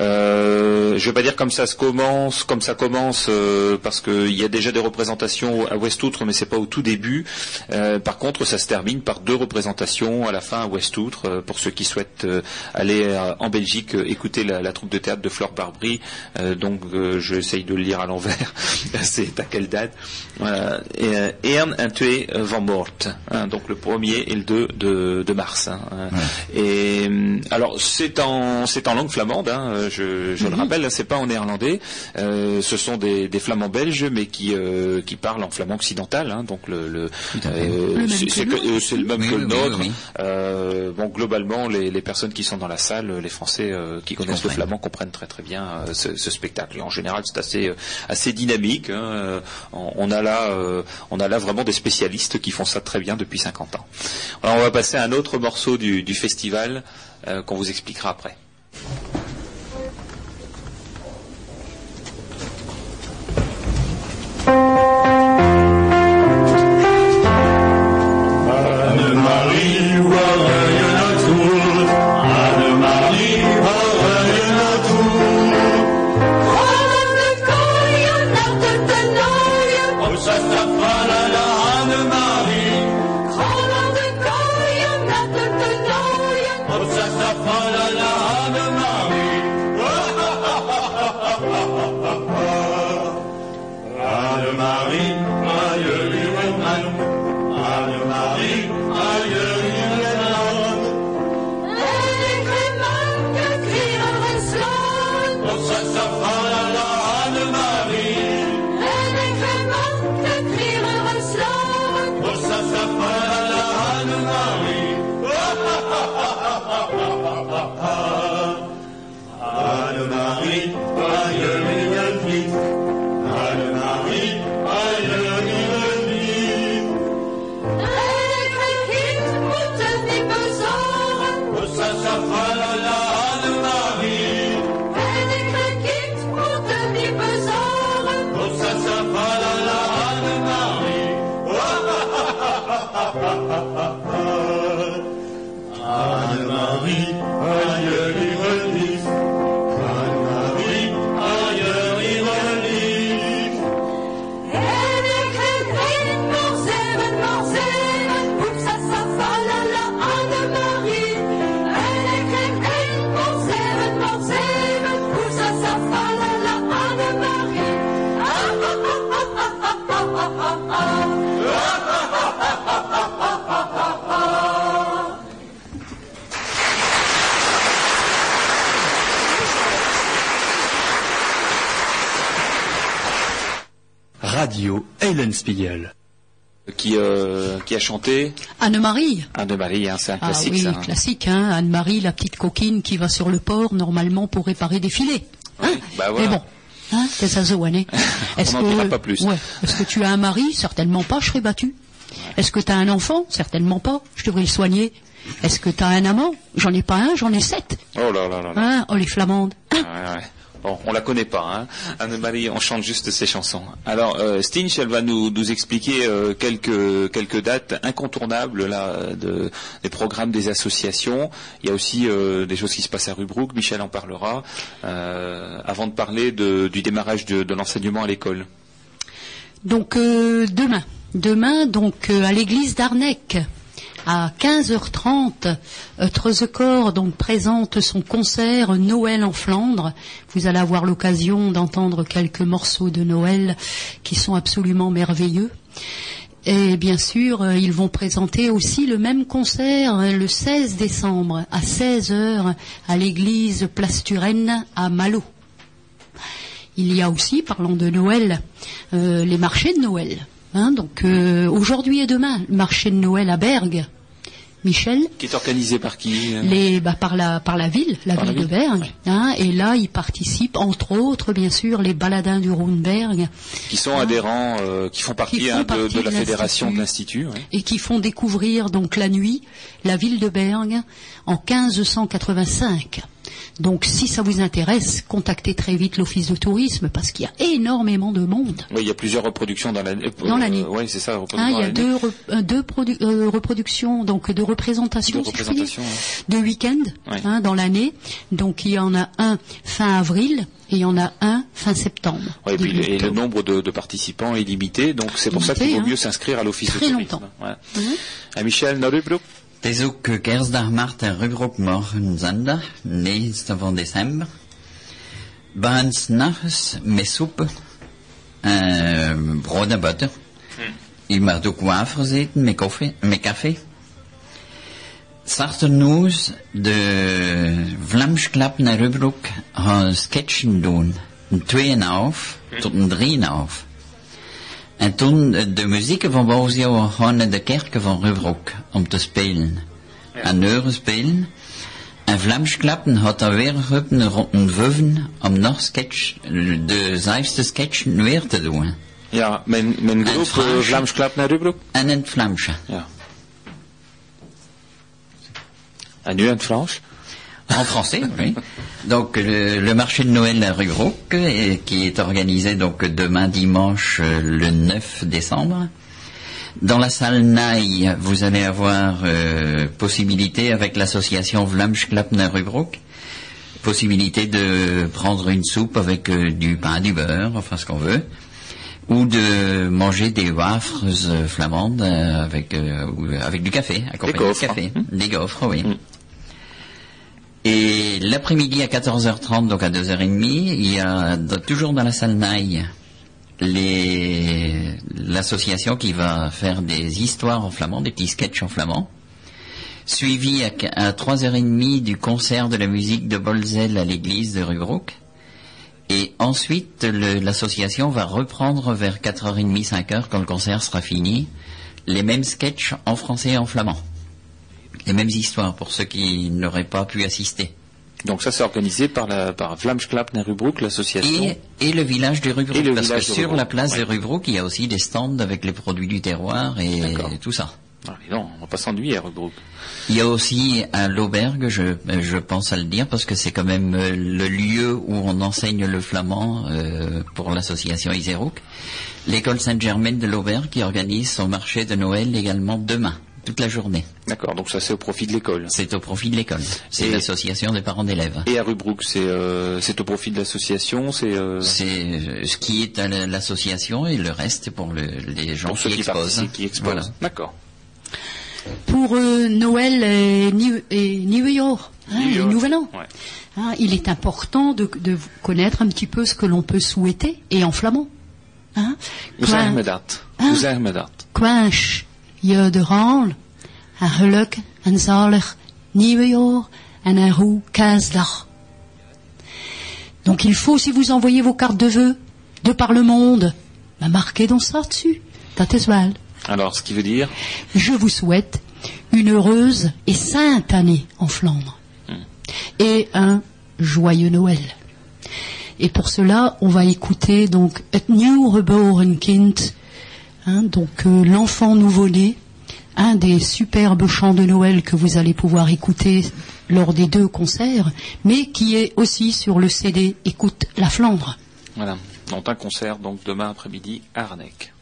euh, je vais pas dire comme ça se commence, comme ça commence, euh, parce qu'il y a déjà des représentations à Westoutre, mais c'est pas au tout début. Euh, par contre, ça se termine par deux représentations à la fin à Westoutre, euh, pour ceux qui souhaitent aller en Belgique écouter la, la troupe de théâtre de Fleur Barbry. Donc, j'essaye de le lire à l'envers. c'est à quelle date? Euh, et, euh, Ern twee euh, van Mort. hein, donc le premier et le 2 de, de mars. hein. Et euh, alors c'est en c'est en langue flamande. hein, je, le rappelle, c'est pas en néerlandais. Euh, ce sont des, des flamands belges, mais qui euh, qui parlent en flamand occidental. hein, donc le, le, euh, Le même c'est le même Oui, que le nôtre. oui, oui. Euh, bon, globalement, les, les personnes qui sont dans la salle, les Français euh, qui connaissent le flamand comprennent très très bien euh, ce, ce spectacle. Et en général, c'est assez assez dynamique. on, on a euh, on a là vraiment des spécialistes qui font ça très bien depuis 50 ans. On va passer à un autre morceau du, du festival euh, qu'on vous expliquera après. Radio Eulenspiegel. Qui, euh, qui a chanté Anne-Marie. Anne-Marie, hein, c'est un Ah classique oui, ça. hein. classique, hein. Anne-Marie, la petite coquine qui va sur le port normalement pour réparer des filets. Hein Bah Mais bon, hein, c'est ça. Est-ce On n'en dira pas plus. Ouais. Est-ce que tu as un mari Certainement pas, je serais battu. Est-ce que tu as un enfant Certainement pas, je devrais le soigner. Est-ce que tu as un amant J'en ai pas un, j'en ai sept. Oh là là là là. Hein oh les flamandes. Ouais, ouais. Bon, on la connaît pas, hein. Anne-Marie, on chante juste ses chansons. Alors, euh, Stinch, elle va nous, expliquer euh, quelques, dates incontournables là, de, des programmes des associations. Il y a aussi euh, des choses qui se passent à Rubrook, Michel en parlera, avant de parler du démarrage de, l'enseignement à l'école. Donc demain, demain donc à l'église d'Arnec à 15h30, euh, Trezecor donc présente son concert Noël en Flandre. Vous allez avoir l'occasion d'entendre quelques morceaux de Noël qui sont absolument merveilleux. Et bien sûr, euh, ils vont présenter aussi le même concert euh, le 16 décembre à 16h à l'église Place Turenne à Malo. Il y a aussi, parlons de Noël, les marchés de Noël. Hein, donc aujourd'hui et demain, le marché de Noël à Bergue. Michel, Qui est organisé par qui euh les, bah, par, la, par la ville, la Par la ville de ville, Bergue. hein, et là, y participent, entre autres, bien sûr, les baladins du Rhoneberg Qui sont adhérents, euh, qui font partie, Qui font hein, de, la fédération de l'Institut. ouais. et qui font découvrir donc la nuit la ville de Bergue en 1585. Donc si ça vous intéresse, contactez très vite l'office de tourisme parce qu'il y a énormément de monde. Oui, il y a plusieurs reproductions dans l'année. Dans l'année. oui, c'est ça, Hein, il y a deux, re- euh, deux produ- euh, reproductions, donc de représentations, De si je puis dire, représentations, ouais. de week-end Ouais. hein, dans l'année. Donc il y en a un fin avril et il y en a un fin septembre. Ouais, et, puis, début et le nombre de, de participants est limité, donc c'est pour ça qu'il vaut hein. mieux s'inscrire à l'office de Très tourisme. longtemps. Ouais. Mhm. Michel, naar Rubroek Het is ook kerstdag en Rubroek morgen zondag, 9 van december. Bij nachts met soep, eh, brood en. Je mag ook wafels eten met koffie, met café. S'achternoes de Vlaams Klap naar Rubroek gaan sketchen doen. Een 2,5 tot een 3,5. En toen eh, de muzieken van Bozio gaan naar de kerken van Rubroek om te spelen. En neuren spelen. En Vlaams Klappen had dan weer geroepen rond een vijven om nog sketch, de zevende sketch weer te doen. Ja, mijn, mijn groep eh, Vlaams Klap naar Rubroek. En in het Vlaamse. Ja. En nu in het Frans? En français, oui. Donc le, le marché de Noël à Rubrook, euh, qui est organisé donc demain dimanche euh, le 9 décembre. Dans la salle Naï, vous allez avoir euh, possibilité avec l'association Vlamschklappner Rubrook, possibilité de prendre une soupe avec euh, du pain, du beurre, enfin ce qu'on veut, ou de manger des wafres flamandes avec euh, avec du café, accompagné de café, hein. des gaufres, oui. Et l'après-midi à 14h30, donc à 2h30, il y a toujours dans la salle Naï l'association qui va faire des histoires en flamand, des petits sketchs en flamand, suivi à, à 3h30 du concert de la musique de Bolzel à l'église de Rubrook. Et ensuite, l'association va reprendre vers 4h30, 5h, quand le concert sera fini, les mêmes sketchs en français et en flamand. Les mêmes histoires pour ceux qui n'auraient pas pu assister. Donc ça c'est organisé par, la, par Vlaams Klap naar Rubroek, l'association. Et, et le village de Et le parce que sur la place de ouais. Rubrook, il y a aussi des stands avec les produits du terroir et tout ça. Ah, mais non, on va pas s'ennuyer à Rubroek. Il y a aussi à l'auberge, je, je pense à le dire, parce que c'est quand même euh, le lieu où on enseigne le flamand euh, pour l'association Iserouk, l'école Sainte-Germaine de l'auberge qui organise son marché de Noël également demain, toute la journée. D'accord, donc ça c'est au profit de l'école. C'est au profit de l'école. C'est l'association des parents d'élèves. Et à Rubrook, c'est euh, c'est au profit de l'association, c'est euh, C'est euh, ce qui est à la- l'association et le reste pour le- les gens pour ceux qui exposent. qui exposent. Voilà. D'accord. Pour euh, Noël et, New- et New York, hein, le York, Nouvel An. ouais. Hein, il est important de, de connaître un petit peu ce que l'on peut souhaiter, et en flamand. Hein. De rang, geluk, zalig nieuwe jaar en Donc il faut, si vous envoyez vos cartes de vœux de par le monde, bah, marquez donc ça dessus. Alors, ce qui veut dire, Je vous souhaite une heureuse et sainte année en Flandre. Et un joyeux Noël. Et pour cela, on va écouter donc Het Nieuw Geboren Kind, hein, donc euh, l'enfant nouveau-né, un des superbes chants de Noël que vous allez pouvoir écouter lors des deux concerts, mais qui est aussi sur le CD Écoute la Flandre. voilà, donc un concert donc demain après-midi à Arnec.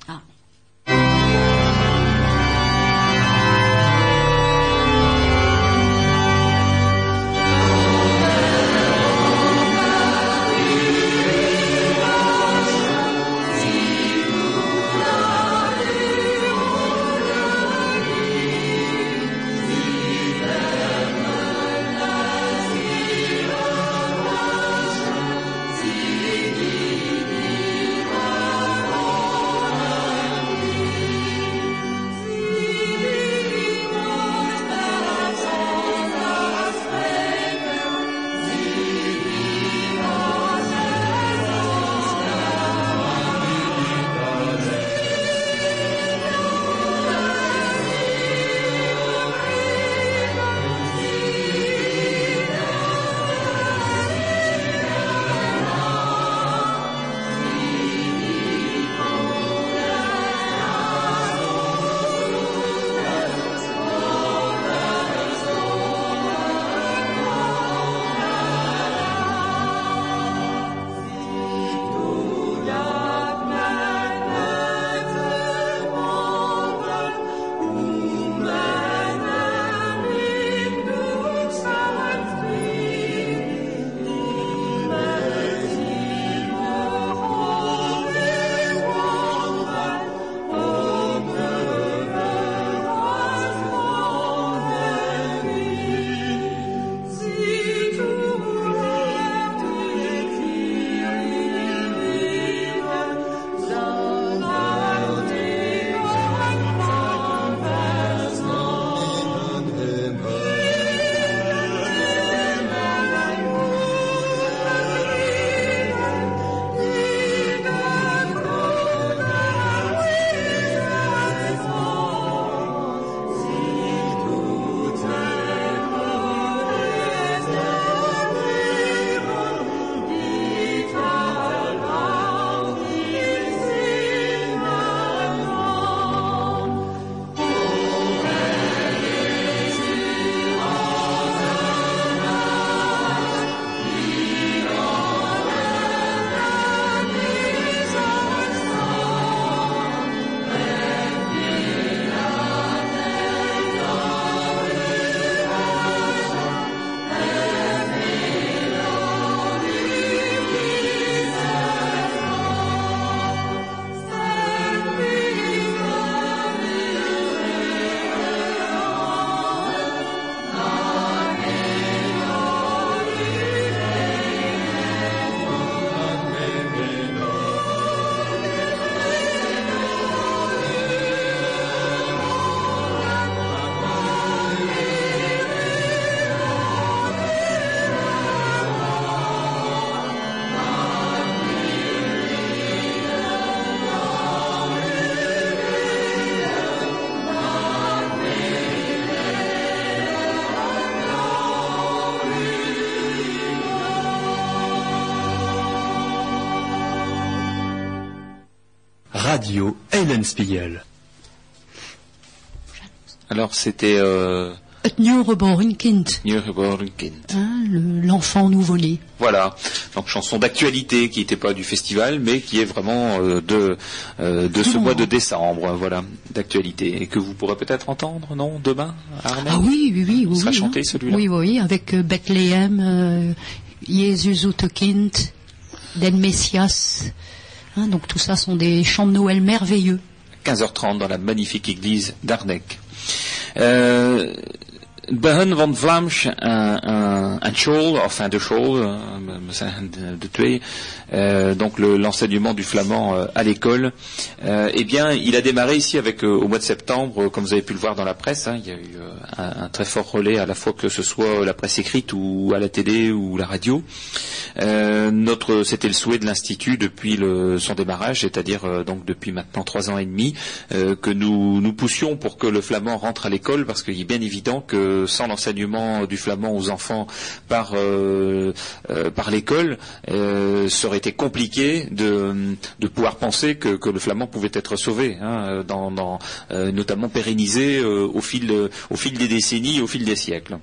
Radio Helen Spiegel. Alors c'était euh, Het Nieuwgeboren Kind, Nieuwgeboren Kind. hein, le- l'enfant nouveau-né. Voilà, donc chanson d'actualité qui n'était pas du festival, mais qui est vraiment euh, de euh, de ce mois de décembre, voilà, d'actualité, et que vous pourrez peut-être entendre, non, demain, à Ah oui, oui, oui. oui sera oui, chanté, hein. celui-là Oui, oui, avec euh, Bethléem, euh, Jésus ut Kind, Den Messias. Hein, donc tout ça sont des chants de Noël merveilleux. 15h30 dans la magnifique église d'Arneck. Euh, begin van Vlaams een, een, een school, enfin de school, zijn de, de donc le- l'enseignement du flamand à l'école. Eh bien, il a démarré ici avec euh, au mois de septembre, euh, comme vous avez pu le voir dans la presse. hein, il y a eu euh, un, très fort relais à la fois que ce soit la presse écrite ou à la télé ou la radio. Notre, c'était le souhait de l'institut depuis le, son démarrage, c'est-à-dire donc depuis maintenant trois ans et demi, que nous poussions pour que le flamand rentre à l'école, parce qu'il est bien évident que sans l'enseignement du flamand aux enfants par euh, euh, par l'école, euh, ça aurait été compliqué de de pouvoir penser que, que le flamand pouvait être sauvé, hein, notamment pérennisé au fil au fil des décennies, au fil des siècles.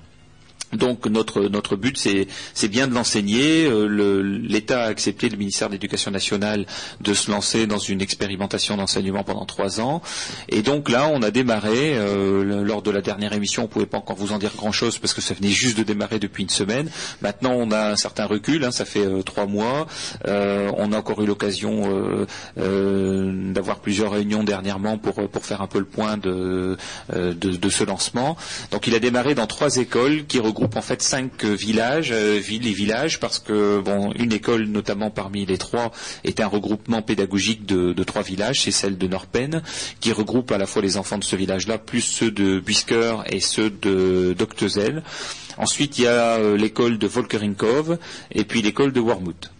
Donc notre notre but c'est bien de l'enseigner. Euh, le- L'État a accepté le ministère de l'Éducation nationale de se lancer dans une expérimentation d'enseignement pendant trois ans. Et donc là on a démarré euh, lors de la dernière émission. On pouvait pas encore vous en dire grand chose parce que ça venait juste de démarrer depuis une semaine. Maintenant on a un certain recul. hein, ça fait euh, trois mois. Euh, on a encore eu l'occasion euh, d'avoir plusieurs réunions dernièrement pour pour faire un peu le point de de, de ce lancement. Donc il a démarré dans trois écoles qui regroupent en fait cinq euh, villages, euh, villes et villages, parce que bon, une école notamment parmi les trois est un regroupement pédagogique de, trois villages, c'est celle de Norpen, qui regroupe à la fois les enfants de ce village-là, plus ceux de Buisker et ceux de d'Octezel. Ensuite, il y a euh, l'école de Volkerinkov et puis l'école de Wormhout.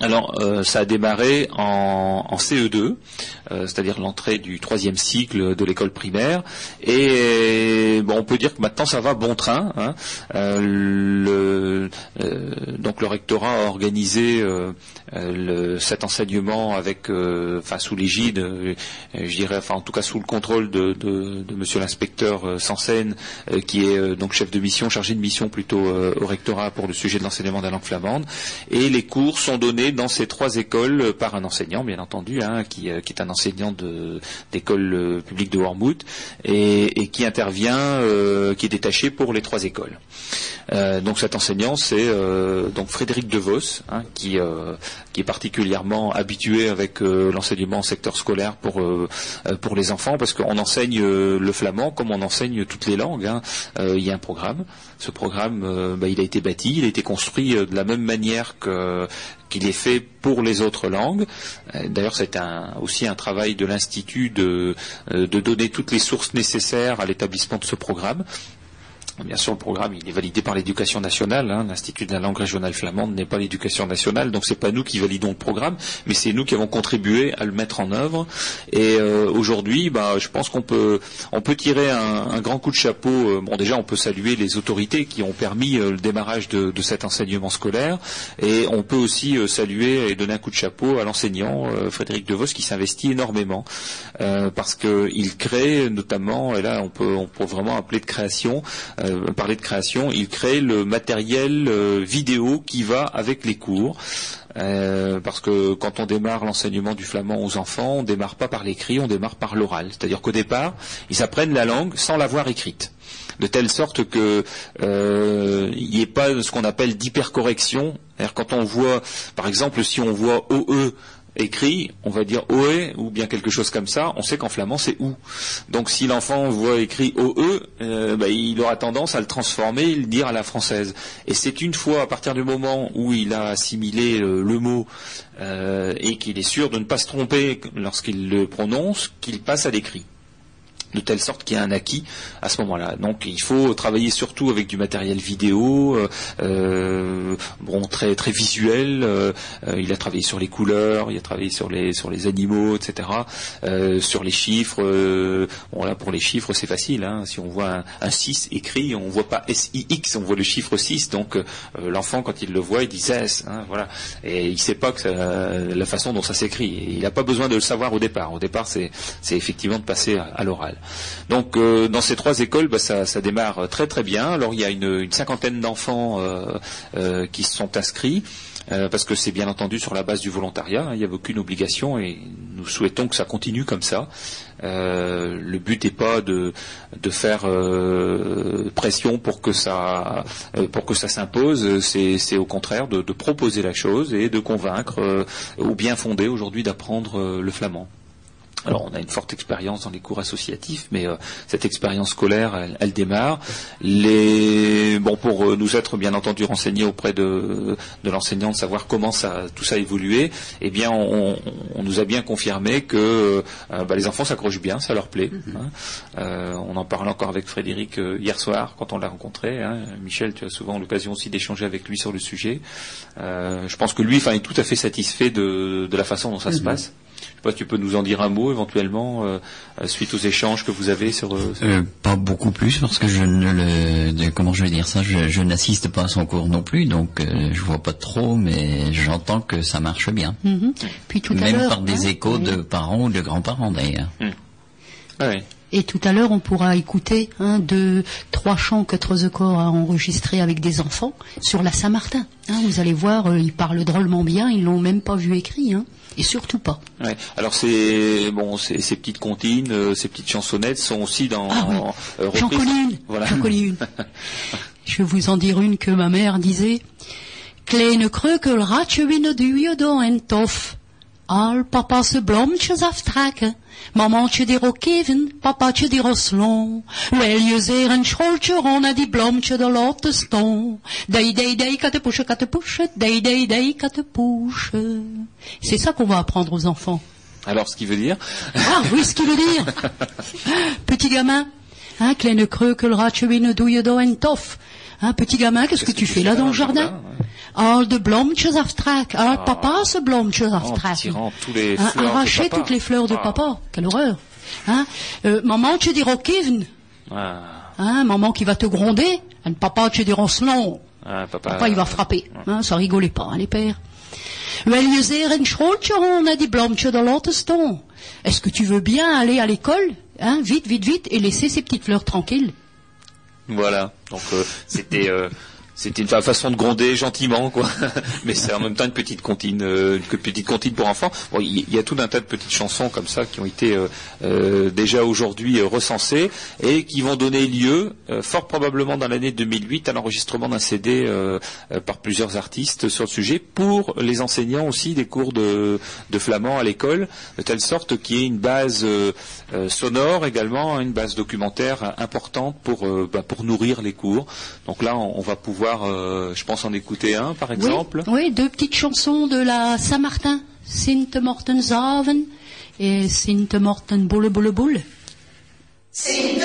Alors, euh, ça a démarré en, en CE2, euh, c'est-à-dire l'entrée du troisième cycle de l'école primaire. Et bon, on peut dire que maintenant ça va bon train. hein. Euh, le, donc le rectorat a organisé cet enseignement avec, enfin sous l'égide, je dirais, enfin en tout cas sous le contrôle de, de, Monsieur l'inspecteur Sansen, qui est donc chef de mission, chargé de mission plutôt au rectorat pour le sujet de l'enseignement de la langue flamande. Et les cours sont donnés dans ces trois écoles euh, par un enseignant, bien entendu, hein, qui, euh, qui est un enseignant d'école euh, publique de Wormwood et, qui intervient, qui est détaché pour les trois écoles. Donc cet enseignant, c'est donc Frédéric DeVos, hein, qui, est particulièrement habitué avec l'enseignement en secteur scolaire pour pour les enfants, parce qu'on enseigne le flamand comme on enseigne toutes les langues. hein. Il y a un programme. Ce programme, euh, bah, il a été bâti, il a été construit euh, de la même manière qu'il est fait pour les autres langues. Euh, D'ailleurs, c'est aussi un travail de l'institut de donner toutes les sources nécessaires à l'établissement de ce programme. Bien sûr, le programme il est validé par l'éducation nationale. hein. L'Institut de la langue régionale flamande n'est pas l'éducation nationale, donc c'est pas nous qui validons le programme, mais c'est nous qui avons contribué à le mettre en œuvre. Et euh, aujourd'hui, bah, je pense qu'on peut, on peut tirer un, grand coup de chapeau. Euh, Bon, déjà, on peut saluer les autorités qui ont permis euh, le démarrage de, cet enseignement scolaire, et on peut aussi saluer et donner un coup de chapeau à l'enseignant Frédéric Devos qui s'investit énormément parce qu'il crée notamment, et là on peut, on peut vraiment appeler de création, euh, parler de création, il crée le matériel euh, vidéo qui va avec les cours. Euh, parce que quand on démarre l'enseignement du flamand aux enfants, on démarre pas par l'écrit, on démarre par l'oral. C'est-à-dire qu'au départ, ils apprennent la langue sans l'avoir écrite de telle sorte que il n'y ait pas ce qu'on appelle d'hypercorrection. Quand on voit, par exemple, si on voit OE écrit, on va dire OE ou bien quelque chose comme ça, on sait qu'en flamand c'est OU. Donc si l'enfant voit écrit OE, euh, bah, il aura tendance à le transformer et le dire à la française. Et c'est une fois à partir du moment où il a assimilé euh, le mot euh, et qu'il est sûr de ne pas se tromper lorsqu'il le prononce, qu'il passe à l'écrit de telle sorte qu'il y a un acquis à ce moment-là. Donc il faut travailler surtout avec du matériel vidéo, euh, euh, bon très très visuel. euh, il a travaillé sur les couleurs, il a travaillé sur les animaux, etc. sur les chiffres. bon là pour les chiffres c'est facile. hein. si on voit un, un 6 écrit, on voit pas SIX, on voit le chiffre 6. Donc l'enfant quand il le voit, il dit 16. hein, voilà. Et il sait pas la façon dont ça s'écrit. Il n'a pas besoin de le savoir au départ. Au départ c'est effectivement de passer à l'oral. Donc euh, dans ces trois écoles, bah, ça, démarre très très bien. Alors il y a une, cinquantaine d'enfants euh, euh, qui se sont inscrits. parce que c'est bien entendu sur la base du volontariat, hein, il n'y avait aucune obligation et nous souhaitons que ça continue comme ça. Le but n'est pas de, faire pression pour que ça s'impose, c'est au contraire de, proposer la chose et de convaincre ou bien fonder aujourd'hui d'apprendre le flamand. Alors on a une forte expérience dans les cours associatifs, mais euh, cette expérience scolaire, elle, elle démarre. Les bon pour euh, nous être bien entendu renseignés auprès de, de l'enseignant, de savoir comment ça tout ça a évolué. Eh bien, on, on nous a bien confirmé que euh, bah, les enfants s'accrochent bien, ça leur plaît. hein. Euh, on en parlait encore avec Frédéric euh, hier soir quand on l'a rencontré. hein. Michel, tu as souvent l'occasion aussi d'échanger avec lui sur le sujet. Euh, je pense que lui, enfin, est tout à fait satisfait de, de la façon dont ça se Mhm. passe. Je sais pas si tu peux nous en dire un mot éventuellement euh, euh, suite aux échanges que vous avez sur. euh, sur- Euh, pas beaucoup plus parce que je ne le de- comment je vais dire ça je, je n'assiste pas à son cours non plus donc euh, je vois pas trop mais j'entends que ça marche bien Mhm. Puis tout à même par des hein, échos oui. de parents ou de grands-parents d'ailleurs Ah oui. Et tout à l'heure, on pourra écouter hein, deux, trois chants que Trezecor a enregistrés avec des enfants sur la Saint-Martin. Hein, vous allez voir, euh, ils parlent drôlement bien, ils l'ont même pas vu écrit, hein, et surtout pas. Ouais. Alors c'est bon, ces, ces petites comptines, euh, ces petites chansonnettes sont aussi dans. Ah oui. euh, J'en connais une. Voilà. J'en connais une. Je vais vous en dire une que ma mère disait. Kleine kreukelratje winnen duwen door en tof. Al papa's blomtjes aftrekken. Mamantje die ook even, papatje die roslon. Wel je zeer een schooltje rond en die blomtje de laten staan. Dei, dei, dei, katepouche, katepouche, dei, dei, dei, katepouche. C'est ça qu'on va apprendre aux enfants. Alors ce qui veut dire. Ah oui, ce qu'il veut dire. Petit gamin, hein, kleine kreukelratje winnen doe je door en tof. Hein, petit gamin, qu'est-ce que tu fais là dans le jardin de papa aftrekken. tirant tous les Hein, fleurs de arracher papa. toutes les fleurs de Ah. papa. Quelle horreur. Hein, euh, maman, tu diras Kevin. Ah, Hein, maman qui va te gronder. Papa, tu diras Slon. ah, papa. Papa, il va frapper. Hein, ça rigolait pas, hein, les pères. Staan. Est-ce que tu veux bien aller à l'école hein, Vite, vite, vite, et laisser ces petites fleurs tranquilles. Voilà. Donc euh, c'était euh, c'était une fa- façon de gronder gentiment quoi. Mais c'est en même temps une petite comptine, euh, une petite comptine pour enfants. Bon, il y, a tout un tas de petites chansons comme ça qui ont été euh, euh, déjà aujourd'hui recensées et qui vont donner lieu, fort probablement dans l'année 2008, à l'enregistrement d'un CD par plusieurs artistes sur le sujet pour les enseignants aussi des cours de, flamand à l'école, de telle sorte qu'il y ait une base sonore également, une base documentaire importante pour bah, pour nourrir les cours. Donc là, on va pouvoir, euh, je pense, en écouter un par exemple. Oui, oui, deux petites chansons de la Saint-Martin. Sinte Morten Zaven et Sinte Morten Boule Boule Boule. Sint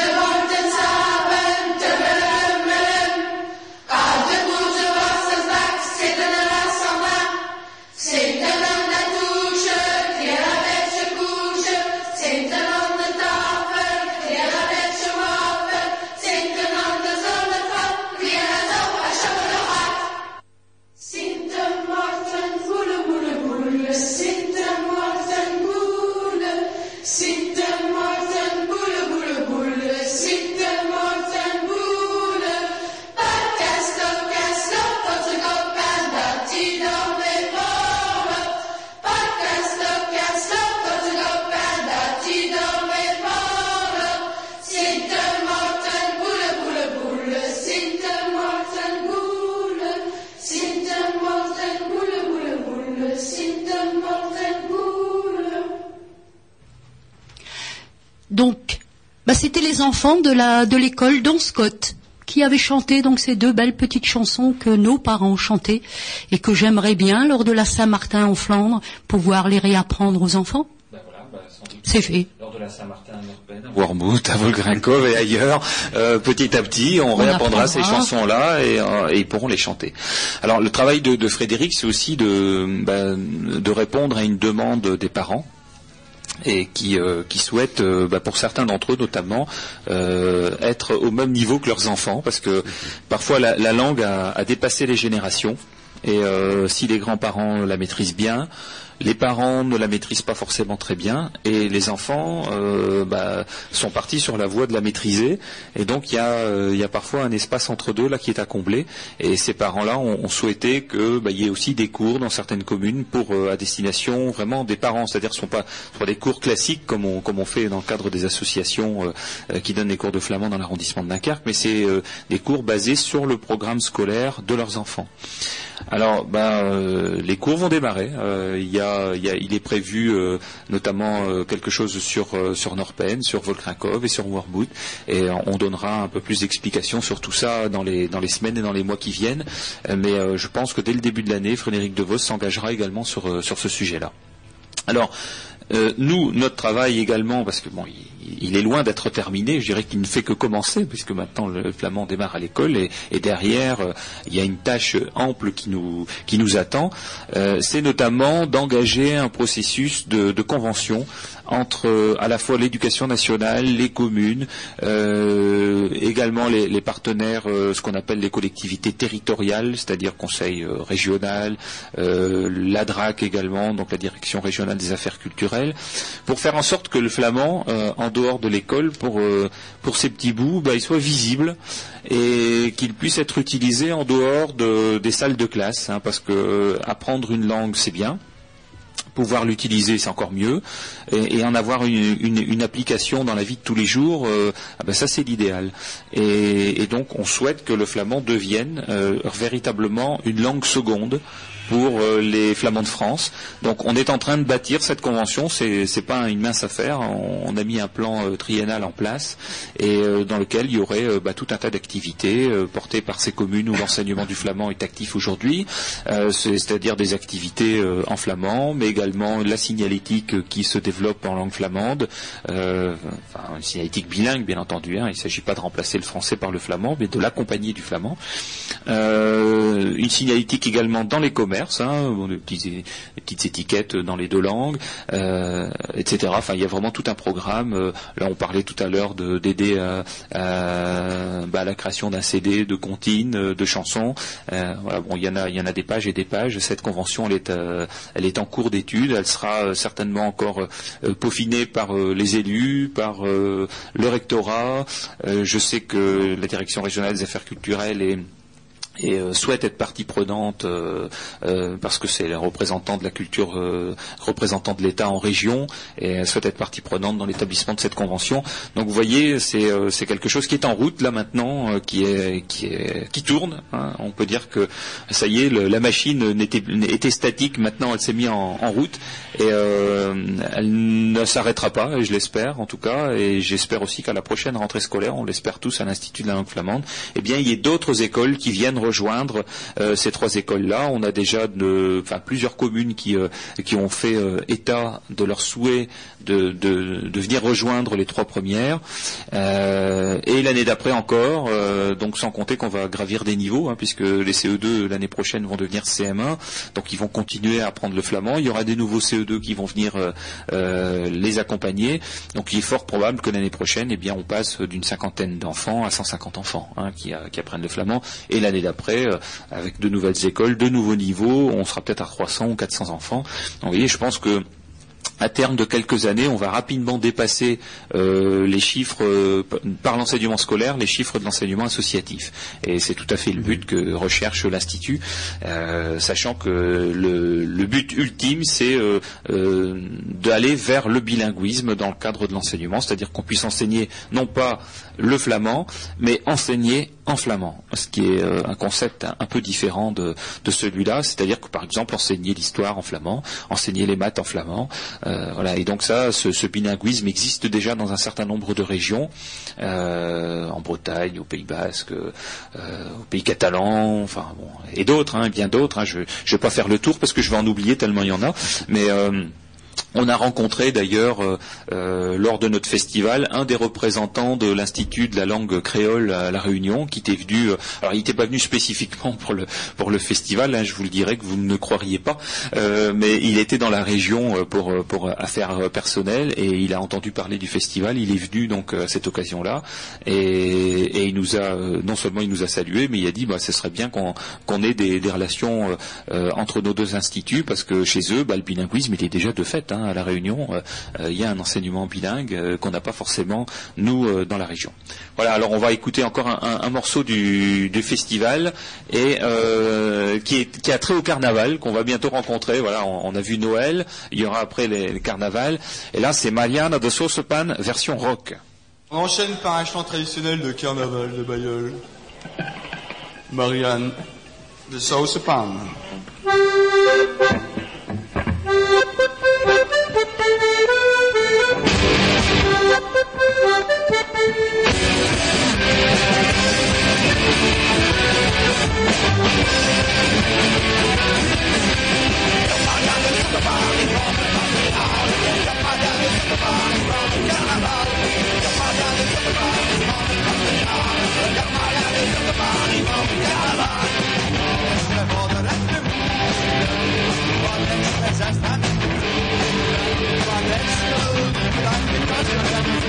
bah, c'était les enfants de la de l'école Don Scott qui avaient chanté donc ces deux belles petites chansons que nos parents chantaient et que j'aimerais bien lors de la Saint-Martin en Flandre pouvoir les réapprendre aux enfants. C'est fait. Lors de la Saint-Martin à Norben, à Volgrinkov et ailleurs, euh, petit à petit, on, On réapprendra ces chansons-là et, euh, et ils pourront les chanter. Alors le travail de, de Frédéric, c'est aussi de, bah, de répondre à une demande des parents et qui, euh, souhaitent, euh, bah, pour certains d'entre eux notamment, euh, être au même niveau que leurs enfants, parce que parfois la, la langue a, dépassé les générations, et si les grands-parents la maîtrisent bien, les parents ne la maîtrisent pas forcément très bien et les enfants euh, bah, sont partis sur la voie de la maîtriser. Et donc il y, a, euh, il y a parfois un espace entre deux là qui est à combler. Et ces parents-là ont, souhaité que bah, y ait aussi des cours dans certaines communes pour euh, à destination vraiment des parents, c'est-à-dire ce ne sont pas, sont des cours classiques comme on, comme on fait dans le cadre des associations qui donnent des cours de flamand dans l'arrondissement de Dunkerque, mais c'est des cours basés sur le programme scolaire de leurs enfants. Alors, ben, euh, les cours vont démarrer. Euh, il, y a, y a- il est prévu euh, notamment euh, quelque chose sur sur Norpen, sur Volkrinkov et sur Warbout, et on donnera un peu plus d'explications sur tout ça dans les dans les semaines et dans les mois qui viennent. Mais je pense que dès le début de l'année, Frédéric DeVos s'engagera également sur ce sujet-là. Alors, nous, notre travail également, parce que bon, il, il est loin d'être terminé, je dirais qu'il ne fait que commencer, puisque maintenant le flamand démarre à l'école et, derrière, euh, il y a une tâche ample qui nous, qui nous attend. Euh, C'est notamment d'engager un processus de, convention entre euh, à la fois l'éducation nationale, les communes, également les, partenaires, ce qu'on appelle les collectivités territoriales, c'est-à-dire conseil régional, euh, l'ADRAC également, donc la direction régionale des affaires culturelles, pour faire en sorte que le flamand, en dehors de l'école, pour, euh, ces petits bouts, bah, il soit visible et qu'il puisse être utilisé en dehors de- des salles de classe, hein, parce que euh, apprendre une langue, c'est bien. Pouvoir l'utiliser, c'est encore mieux, et, en avoir une, application dans la vie de tous les jours, euh, ah ben ça c'est l'idéal. Et, donc on souhaite que le flamand devienne véritablement une langue seconde pour euh, les flamands de France. Donc on est en train de bâtir cette convention, c'est c'est pas une mince affaire, on, a mis un plan euh, triennal en place et euh, dans lequel il y aurait bah, tout un tas d'activités portées par ces communes où l'enseignement du flamand est actif aujourd'hui, c'est- c'est-à-dire des activités en flamand, mais également la signalétique qui se développe en langue flamande, une signalétique bilingue bien entendu, hein, il ne s'agit pas de remplacer le français par le flamand, mais de l'accompagner du flamand. Une signalétique également dans les commerces, hein, bon, des, petites étiquettes dans les deux langues, euh, etc. Enfin, il y a vraiment tout un programme. Euh, là, on parlait tout à l'heure de- d'aider à, à- bah, à la création d'un CD, de comptines, euh, de chansons. Euh, voilà, bon, il y en a, il y en a des pages et des pages. Cette convention, elle est, euh, elle est en cours d'étude. Elle sera euh, certainement encore euh, peaufinée par euh, les élus, par euh, le rectorat. Euh, je sais que la direction régionale des affaires culturelles est et euh, souhaite être partie prenante euh, euh, parce que c'est le représentant de la culture, représentant de l'État en région, et souhaite être partie prenante dans l'établissement de cette convention. Donc vous voyez, c'est quelque chose qui est en route là maintenant, qui est qui tourne. hein. On peut dire que ça y est, la machine n'était était statique, maintenant elle s'est mise en, route et elle ne s'arrêtera pas, je l'espère en tout cas, et j'espère aussi qu'à la prochaine rentrée scolaire, on l'espère tous à l'Institut de la langue flamande, eh bien il y ait d'autres écoles qui viennent rejoindre euh, ces trois écoles-là. On a déjà plusieurs communes qui, euh, qui ont fait euh, état de leur souhait de, venir rejoindre les trois premières. Euh, et l'année d'après encore, euh, donc sans compter qu'on va gravir des niveaux, hein, puisque les CE2 l'année prochaine vont devenir CM1, donc ils vont continuer à apprendre le flamand. Il y aura des nouveaux CE2 qui vont venir euh, les accompagner. Donc il est fort probable que l'année prochaine, eh bien, on passe d'une cinquantaine d'enfants à 150 enfants hein, qui, qui apprennent le flamand. Et l'année d'après, avec de nouvelles écoles, de nouveaux niveaux, on sera peut-être à 300 ou 400 enfants. Donc vous voyez, je pense que à terme de quelques années, on va rapidement dépasser euh, les chiffres euh, par l'enseignement scolaire, les chiffres de l'enseignement associatif. Et c'est tout à fait le but que recherche l'Institut, euh, sachant que le, le but ultime, c'est euh, euh, d'aller vers le bilinguisme dans le cadre de l'enseignement, c'est-à-dire qu'on puisse enseigner non pas le flamand, mais enseigner en flamand, ce qui est un concept un, un peu différent de, de celui-là, c'est-à-dire que par exemple enseigner l'histoire en flamand, enseigner les maths en flamand, euh, voilà. Et donc ça, ce, ce bilinguisme existe déjà dans un certain nombre de régions, euh, en Bretagne, au Pays Basque, euh, au Pays Catalan, enfin bon, et d'autres, hein, bien d'autres. hein. je ne vais pas faire le tour parce que je vais en oublier tellement il y en a, mais euh, On a rencontré d'ailleurs euh, euh, lors de notre festival un des représentants de l'Institut de la langue créole à la Réunion qui était venu. euh, alors il n'était pas venu spécifiquement pour le festival, hein, je vous le dirais que vous ne croiriez pas, mais il était dans la région pour affaires personnelles et il a entendu parler du festival. Il est venu donc à cette occasion-là et, et il nous a non seulement il nous a salué, mais il a dit bah ce serait bien qu'on ait des, relations entre nos deux instituts parce que chez eux bah, le bilinguisme il est déjà de fait. À la Réunion, euh, euh, il y a un enseignement bilingue euh, qu'on n'a pas forcément nous dans la région. Voilà, alors on va écouter encore un, morceau du, festival et qui, est, qui a trait au carnaval qu'on va bientôt rencontrer. Voilà, on, on a vu Noël, il y aura après les, les carnavals et là c'est Mariana de Saucepan version rock. On enchaîne par un chant traditionnel de carnaval de Bayeul. Marianne de Saucepan. Just that. But it's still you.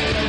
Yeah.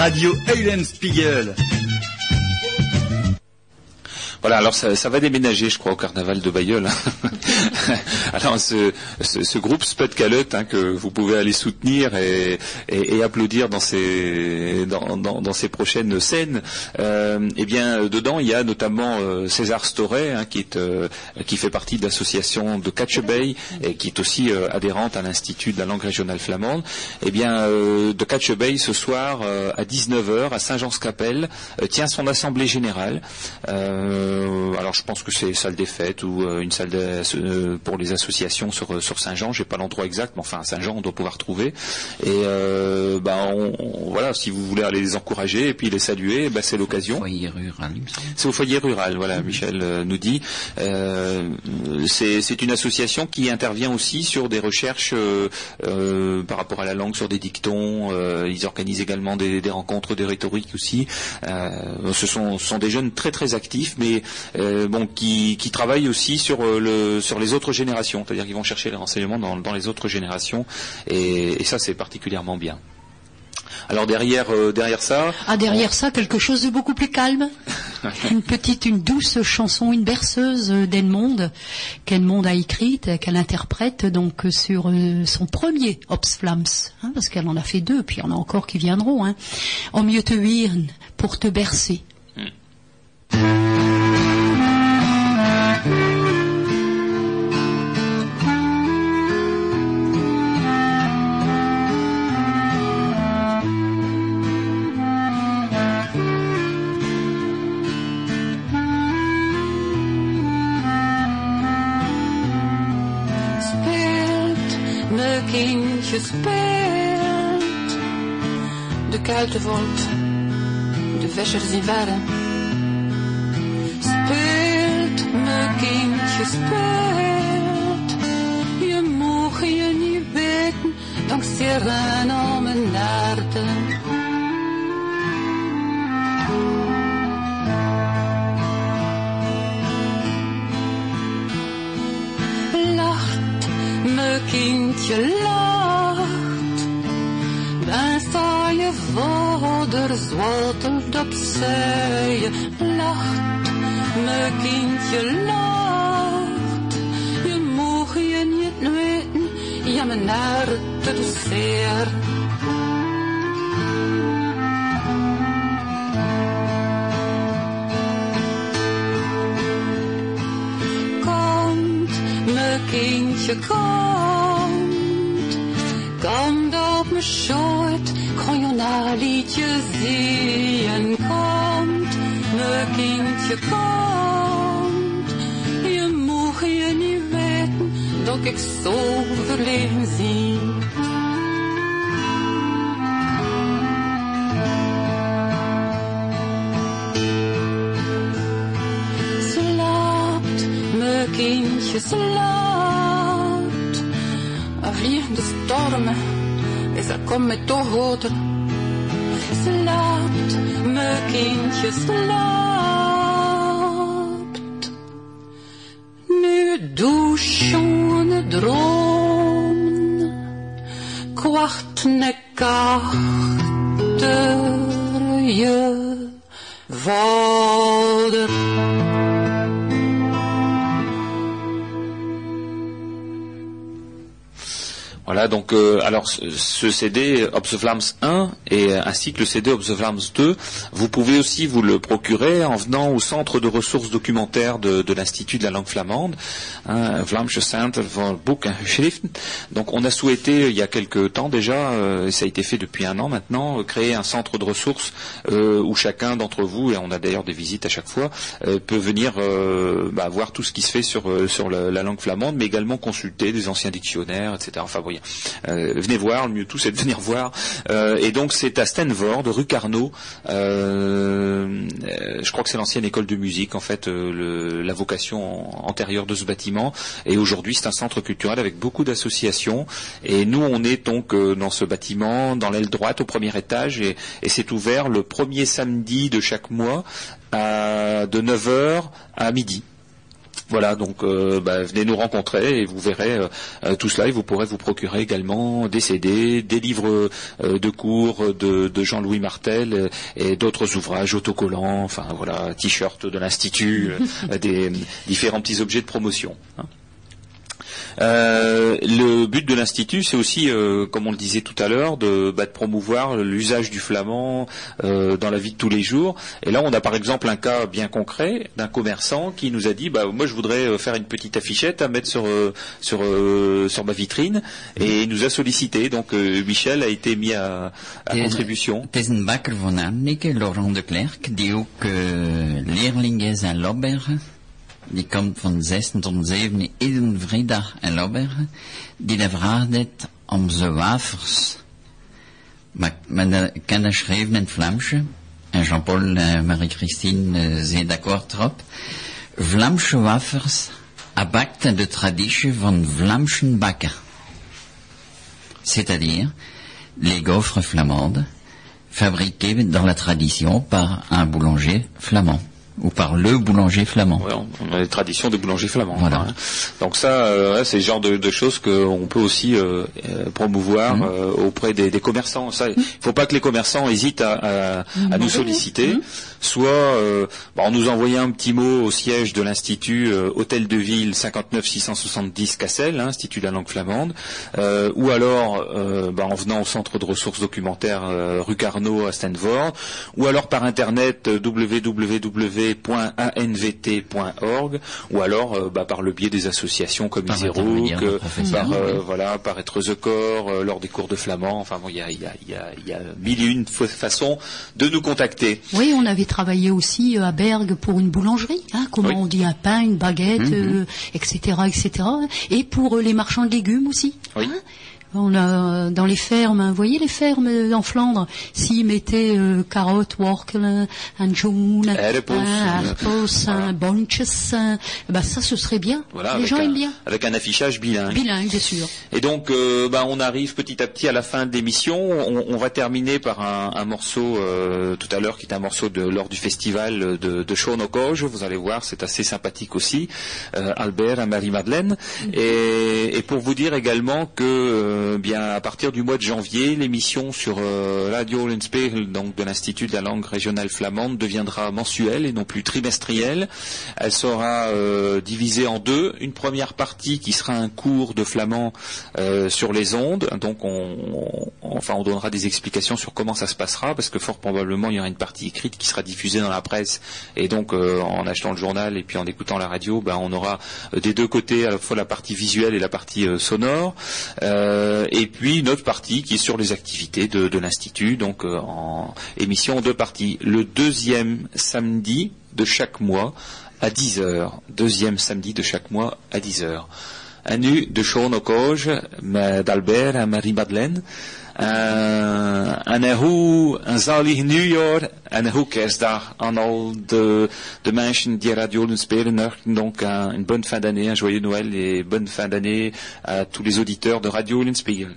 Radio Eulenspiegel. Voilà, alors ça, va déménager, je crois, au carnaval de Bayeul. hein. alors ce, ce, groupe Spud Calotte, hein, que vous pouvez aller soutenir et, applaudir dans ces prochaines scènes, euh, eh bien dedans il y a notamment euh, César Storé, hein, euh, qui fait partie de l'association de Catch Bay et qui est aussi adhérente à l'Institut de la langue régionale flamande. Eh bien de Catch Bay ce soir à 19h à Saint-Jean-Scapelle tient son assemblée générale. Alors je pense que c'est salle des fêtes ou euh, une salle de- euh, pour les associations sur, euh, sur Saint-Jean. J'ai pas l'endroit exact, mais enfin à Saint-Jean on doit pouvoir trouver. Et euh, bah, on- on- voilà, si vous voulez aller les encourager et puis les saluer, bah, c'est l'occasion. Foyer rural. C'est au foyer rural, voilà, Michel euh, nous dit. Euh, c'est une association qui intervient aussi sur des recherches euh, euh, par rapport à la langue, sur des dictons. euh, ils organisent également des, des rencontres, des rhétoriques aussi. Euh, ce sont, ce sont des jeunes très très actifs, mais euh, bon, qui, qui travaillent aussi sur euh, le sur les autres générations. C'est-à-dire qu'ils vont chercher les renseignements dans, dans les autres générations, et, et ça c'est particulièrement bien. Alors derrière euh, derrière ça, Ah, derrière ça, quelque chose de beaucoup plus calme. Une petite, une douce chanson, une berceuse d'Edmond, qu'Edmond a écrite, qu'elle interprète donc sur euh, son premier Opsflams, hein, parce qu'elle en a fait deux, puis il y en a encore qui viendront. Hein. Au mieux te huirn, pour te bercer. mijn Kindje speelt, de kuiten vond, de vesjes in waren. Kindje speelt. Je mag je niet weten, dank sterren om een aarde. Lacht, mijn kindje lacht. Dan sta je vader zwaltelt op zee. Lacht, mijn kindje lacht. Je mag je niet weten, ja mijn hart doet zeer. Komt, mijn kindje komt. Komt op mijn schoot, kan je een liedje zingen. Komt, mijn kindje komt. Je mag je niet weten, dat ik zo verlegen zie. Slaapt, mijn kindje slaapt. Een vliegende stormen, is er kom met toch. Slaapt, mijn kindje slaapt. Donc euh, alors ce, CD Observlams 1 et euh, ainsi que le CD Observlams 2, vous pouvez aussi vous le procurer en venant au centre de ressources documentaires de, l'Institut de la langue flamande, hein, Vlaamse Center voor Boek en Geschriften. Donc on a souhaité il y a quelques temps déjà, euh, et ça a été fait depuis un an maintenant, euh, créer un centre de ressources euh, où chacun d'entre vous, et on a d'ailleurs des visites à chaque fois, euh, peut venir euh, bah, voir tout ce qui se fait sur, euh, la, la langue flamande, mais également consulter des anciens dictionnaires, etc. Enfin, euh, venez voir, le mieux tout c'est de venir voir. Euh, et donc c'est à Stenvord, rue Carnot. Euh, euh, je crois que c'est l'ancienne école de musique, en fait, euh, la vocation antérieure de ce bâtiment. Et aujourd'hui c'est un centre culturel avec beaucoup d'associations. Et nous on est donc euh, dans ce bâtiment, dans l'aile droite, au premier étage, et, et c'est ouvert le premier samedi de chaque mois à, de 9h à midi. Voilà, donc euh, bah, venez nous rencontrer et vous verrez euh, euh, tout cela et vous pourrez vous procurer également des CD, des livres euh, de cours de, de Jean-Louis Martel et d'autres ouvrages autocollants, enfin voilà, t-shirts de l'Institut, des différents petits objets de promotion. hein. Euh, le but de l'institut, c'est aussi, euh, comme on le disait tout à l'heure, de, bah, de promouvoir l'usage du flamand euh, dans la vie de tous les jours. Et là, on a par exemple un cas bien concret d'un commerçant qui nous a dit, bah, moi, je voudrais euh, faire une petite affichette à mettre sur euh, sur sur ma vitrine, et il nous a sollicité. Donc, euh, Michel a été mis à, à contribution. Laurent de Klerk, die ook Lobbergen. Die komt van 6 tot 7 iedere vrijdag in Lobbergen. Die de vraag heeft om zijn wafers. Maar eh, kan dat schrijven in het Vlaamse. En Jean-Paul en Marie-Christine eh, zijn d'accord erop. Vlaamse wafers abakt in de traditie van Vlaamse bakker. C'est-à-dire les gaufres flamandes fabriquées dans la tradition par un boulanger flamand ou par le boulanger flamand. Ouais, on, a les traditions de boulanger flamand. Voilà. hein. Donc ça, euh, ouais, c'est le genre de, de choses qu'on peut aussi euh, euh, promouvoir euh, auprès des, des commerçants. Ça, il faut pas que les commerçants hésitent à, à- à nous solliciter. Soit euh, bah, en nous envoyant un petit mot au siège de l'institut euh, Hôtel de Ville 59 670 Cassel, hein, Institut de la langue flamande, euh, ou alors euh, bah, en venant au centre de ressources documentaires euh, rue Carnot à Stanford, ou alors par internet euh, www.anvt.org, ou alors euh, bah, par le biais des associations comme Par Iserouk, euh, par euh, oui. voilà, par être the corps, euh, lors des cours de flamand. Enfin bon, il y a, il y, a, il y, a, il y a mille et une fa- façons de nous contacter. Oui, on avait travaillé aussi euh, à Bergue pour une boulangerie, hein, comment Oui. on dit un pain, une baguette, Mhm. euh, etc., etc. Et pour euh, les marchands de légumes aussi. Oui. hein. On a euh, dans les fermes, hein, vous voyez les fermes euh, en Flandre, s'ils mettaient euh, carottes, hein, bontjes, hein, eh ben ça ce serait bien. Voilà, les avec gens un, aiment bien. avec un affichage bilingue. Bilingue, bien sûr. Et donc, euh, bah, on arrive petit à petit à la fin de l'émission. On, on va terminer par un, un morceau euh, tout à l'heure qui est un morceau de lors du festival de, de. Vous allez voir, c'est assez sympathique aussi. Albert et Marie-Madeleine. Et, et pour vous dire également que, euh, bien, à partir du mois de janvier, l'émission sur euh, Radio Lenspeegel, donc de l'Institut de la langue régionale flamande, deviendra mensuelle et non plus trimestrielle. Elle sera euh, divisée en deux. Une première partie qui sera un cours de flamand euh, sur les ondes. Donc, on, enfin, on donnera des explications sur comment ça se passera, parce que fort probablement il y aura une partie écrite qui sera diffusée dans la presse. Et donc, en achetant le journal et puis en écoutant la radio, ben, on aura des deux côtés à la fois la partie visuelle et la partie sonore. Et puis une autre partie qui est sur les activités de, l'institut. Donc, euh, en émission en deux parties. Le deuxième samedi de chaque mois à 10 heures. Deuxième samedi de chaque mois à 10 heures. Un nu de Sean Okoge, ma- d'Albert en Marie-Madeleine. En een hoe een zalig nieuwjaar en een hoe kerstdag aan al de, de mensen die radio nous spelen. Donc un- une bonne fin d'année, un joyeux Noël et bonne fin d'année à tous les auditeurs de Radio Linspiegel.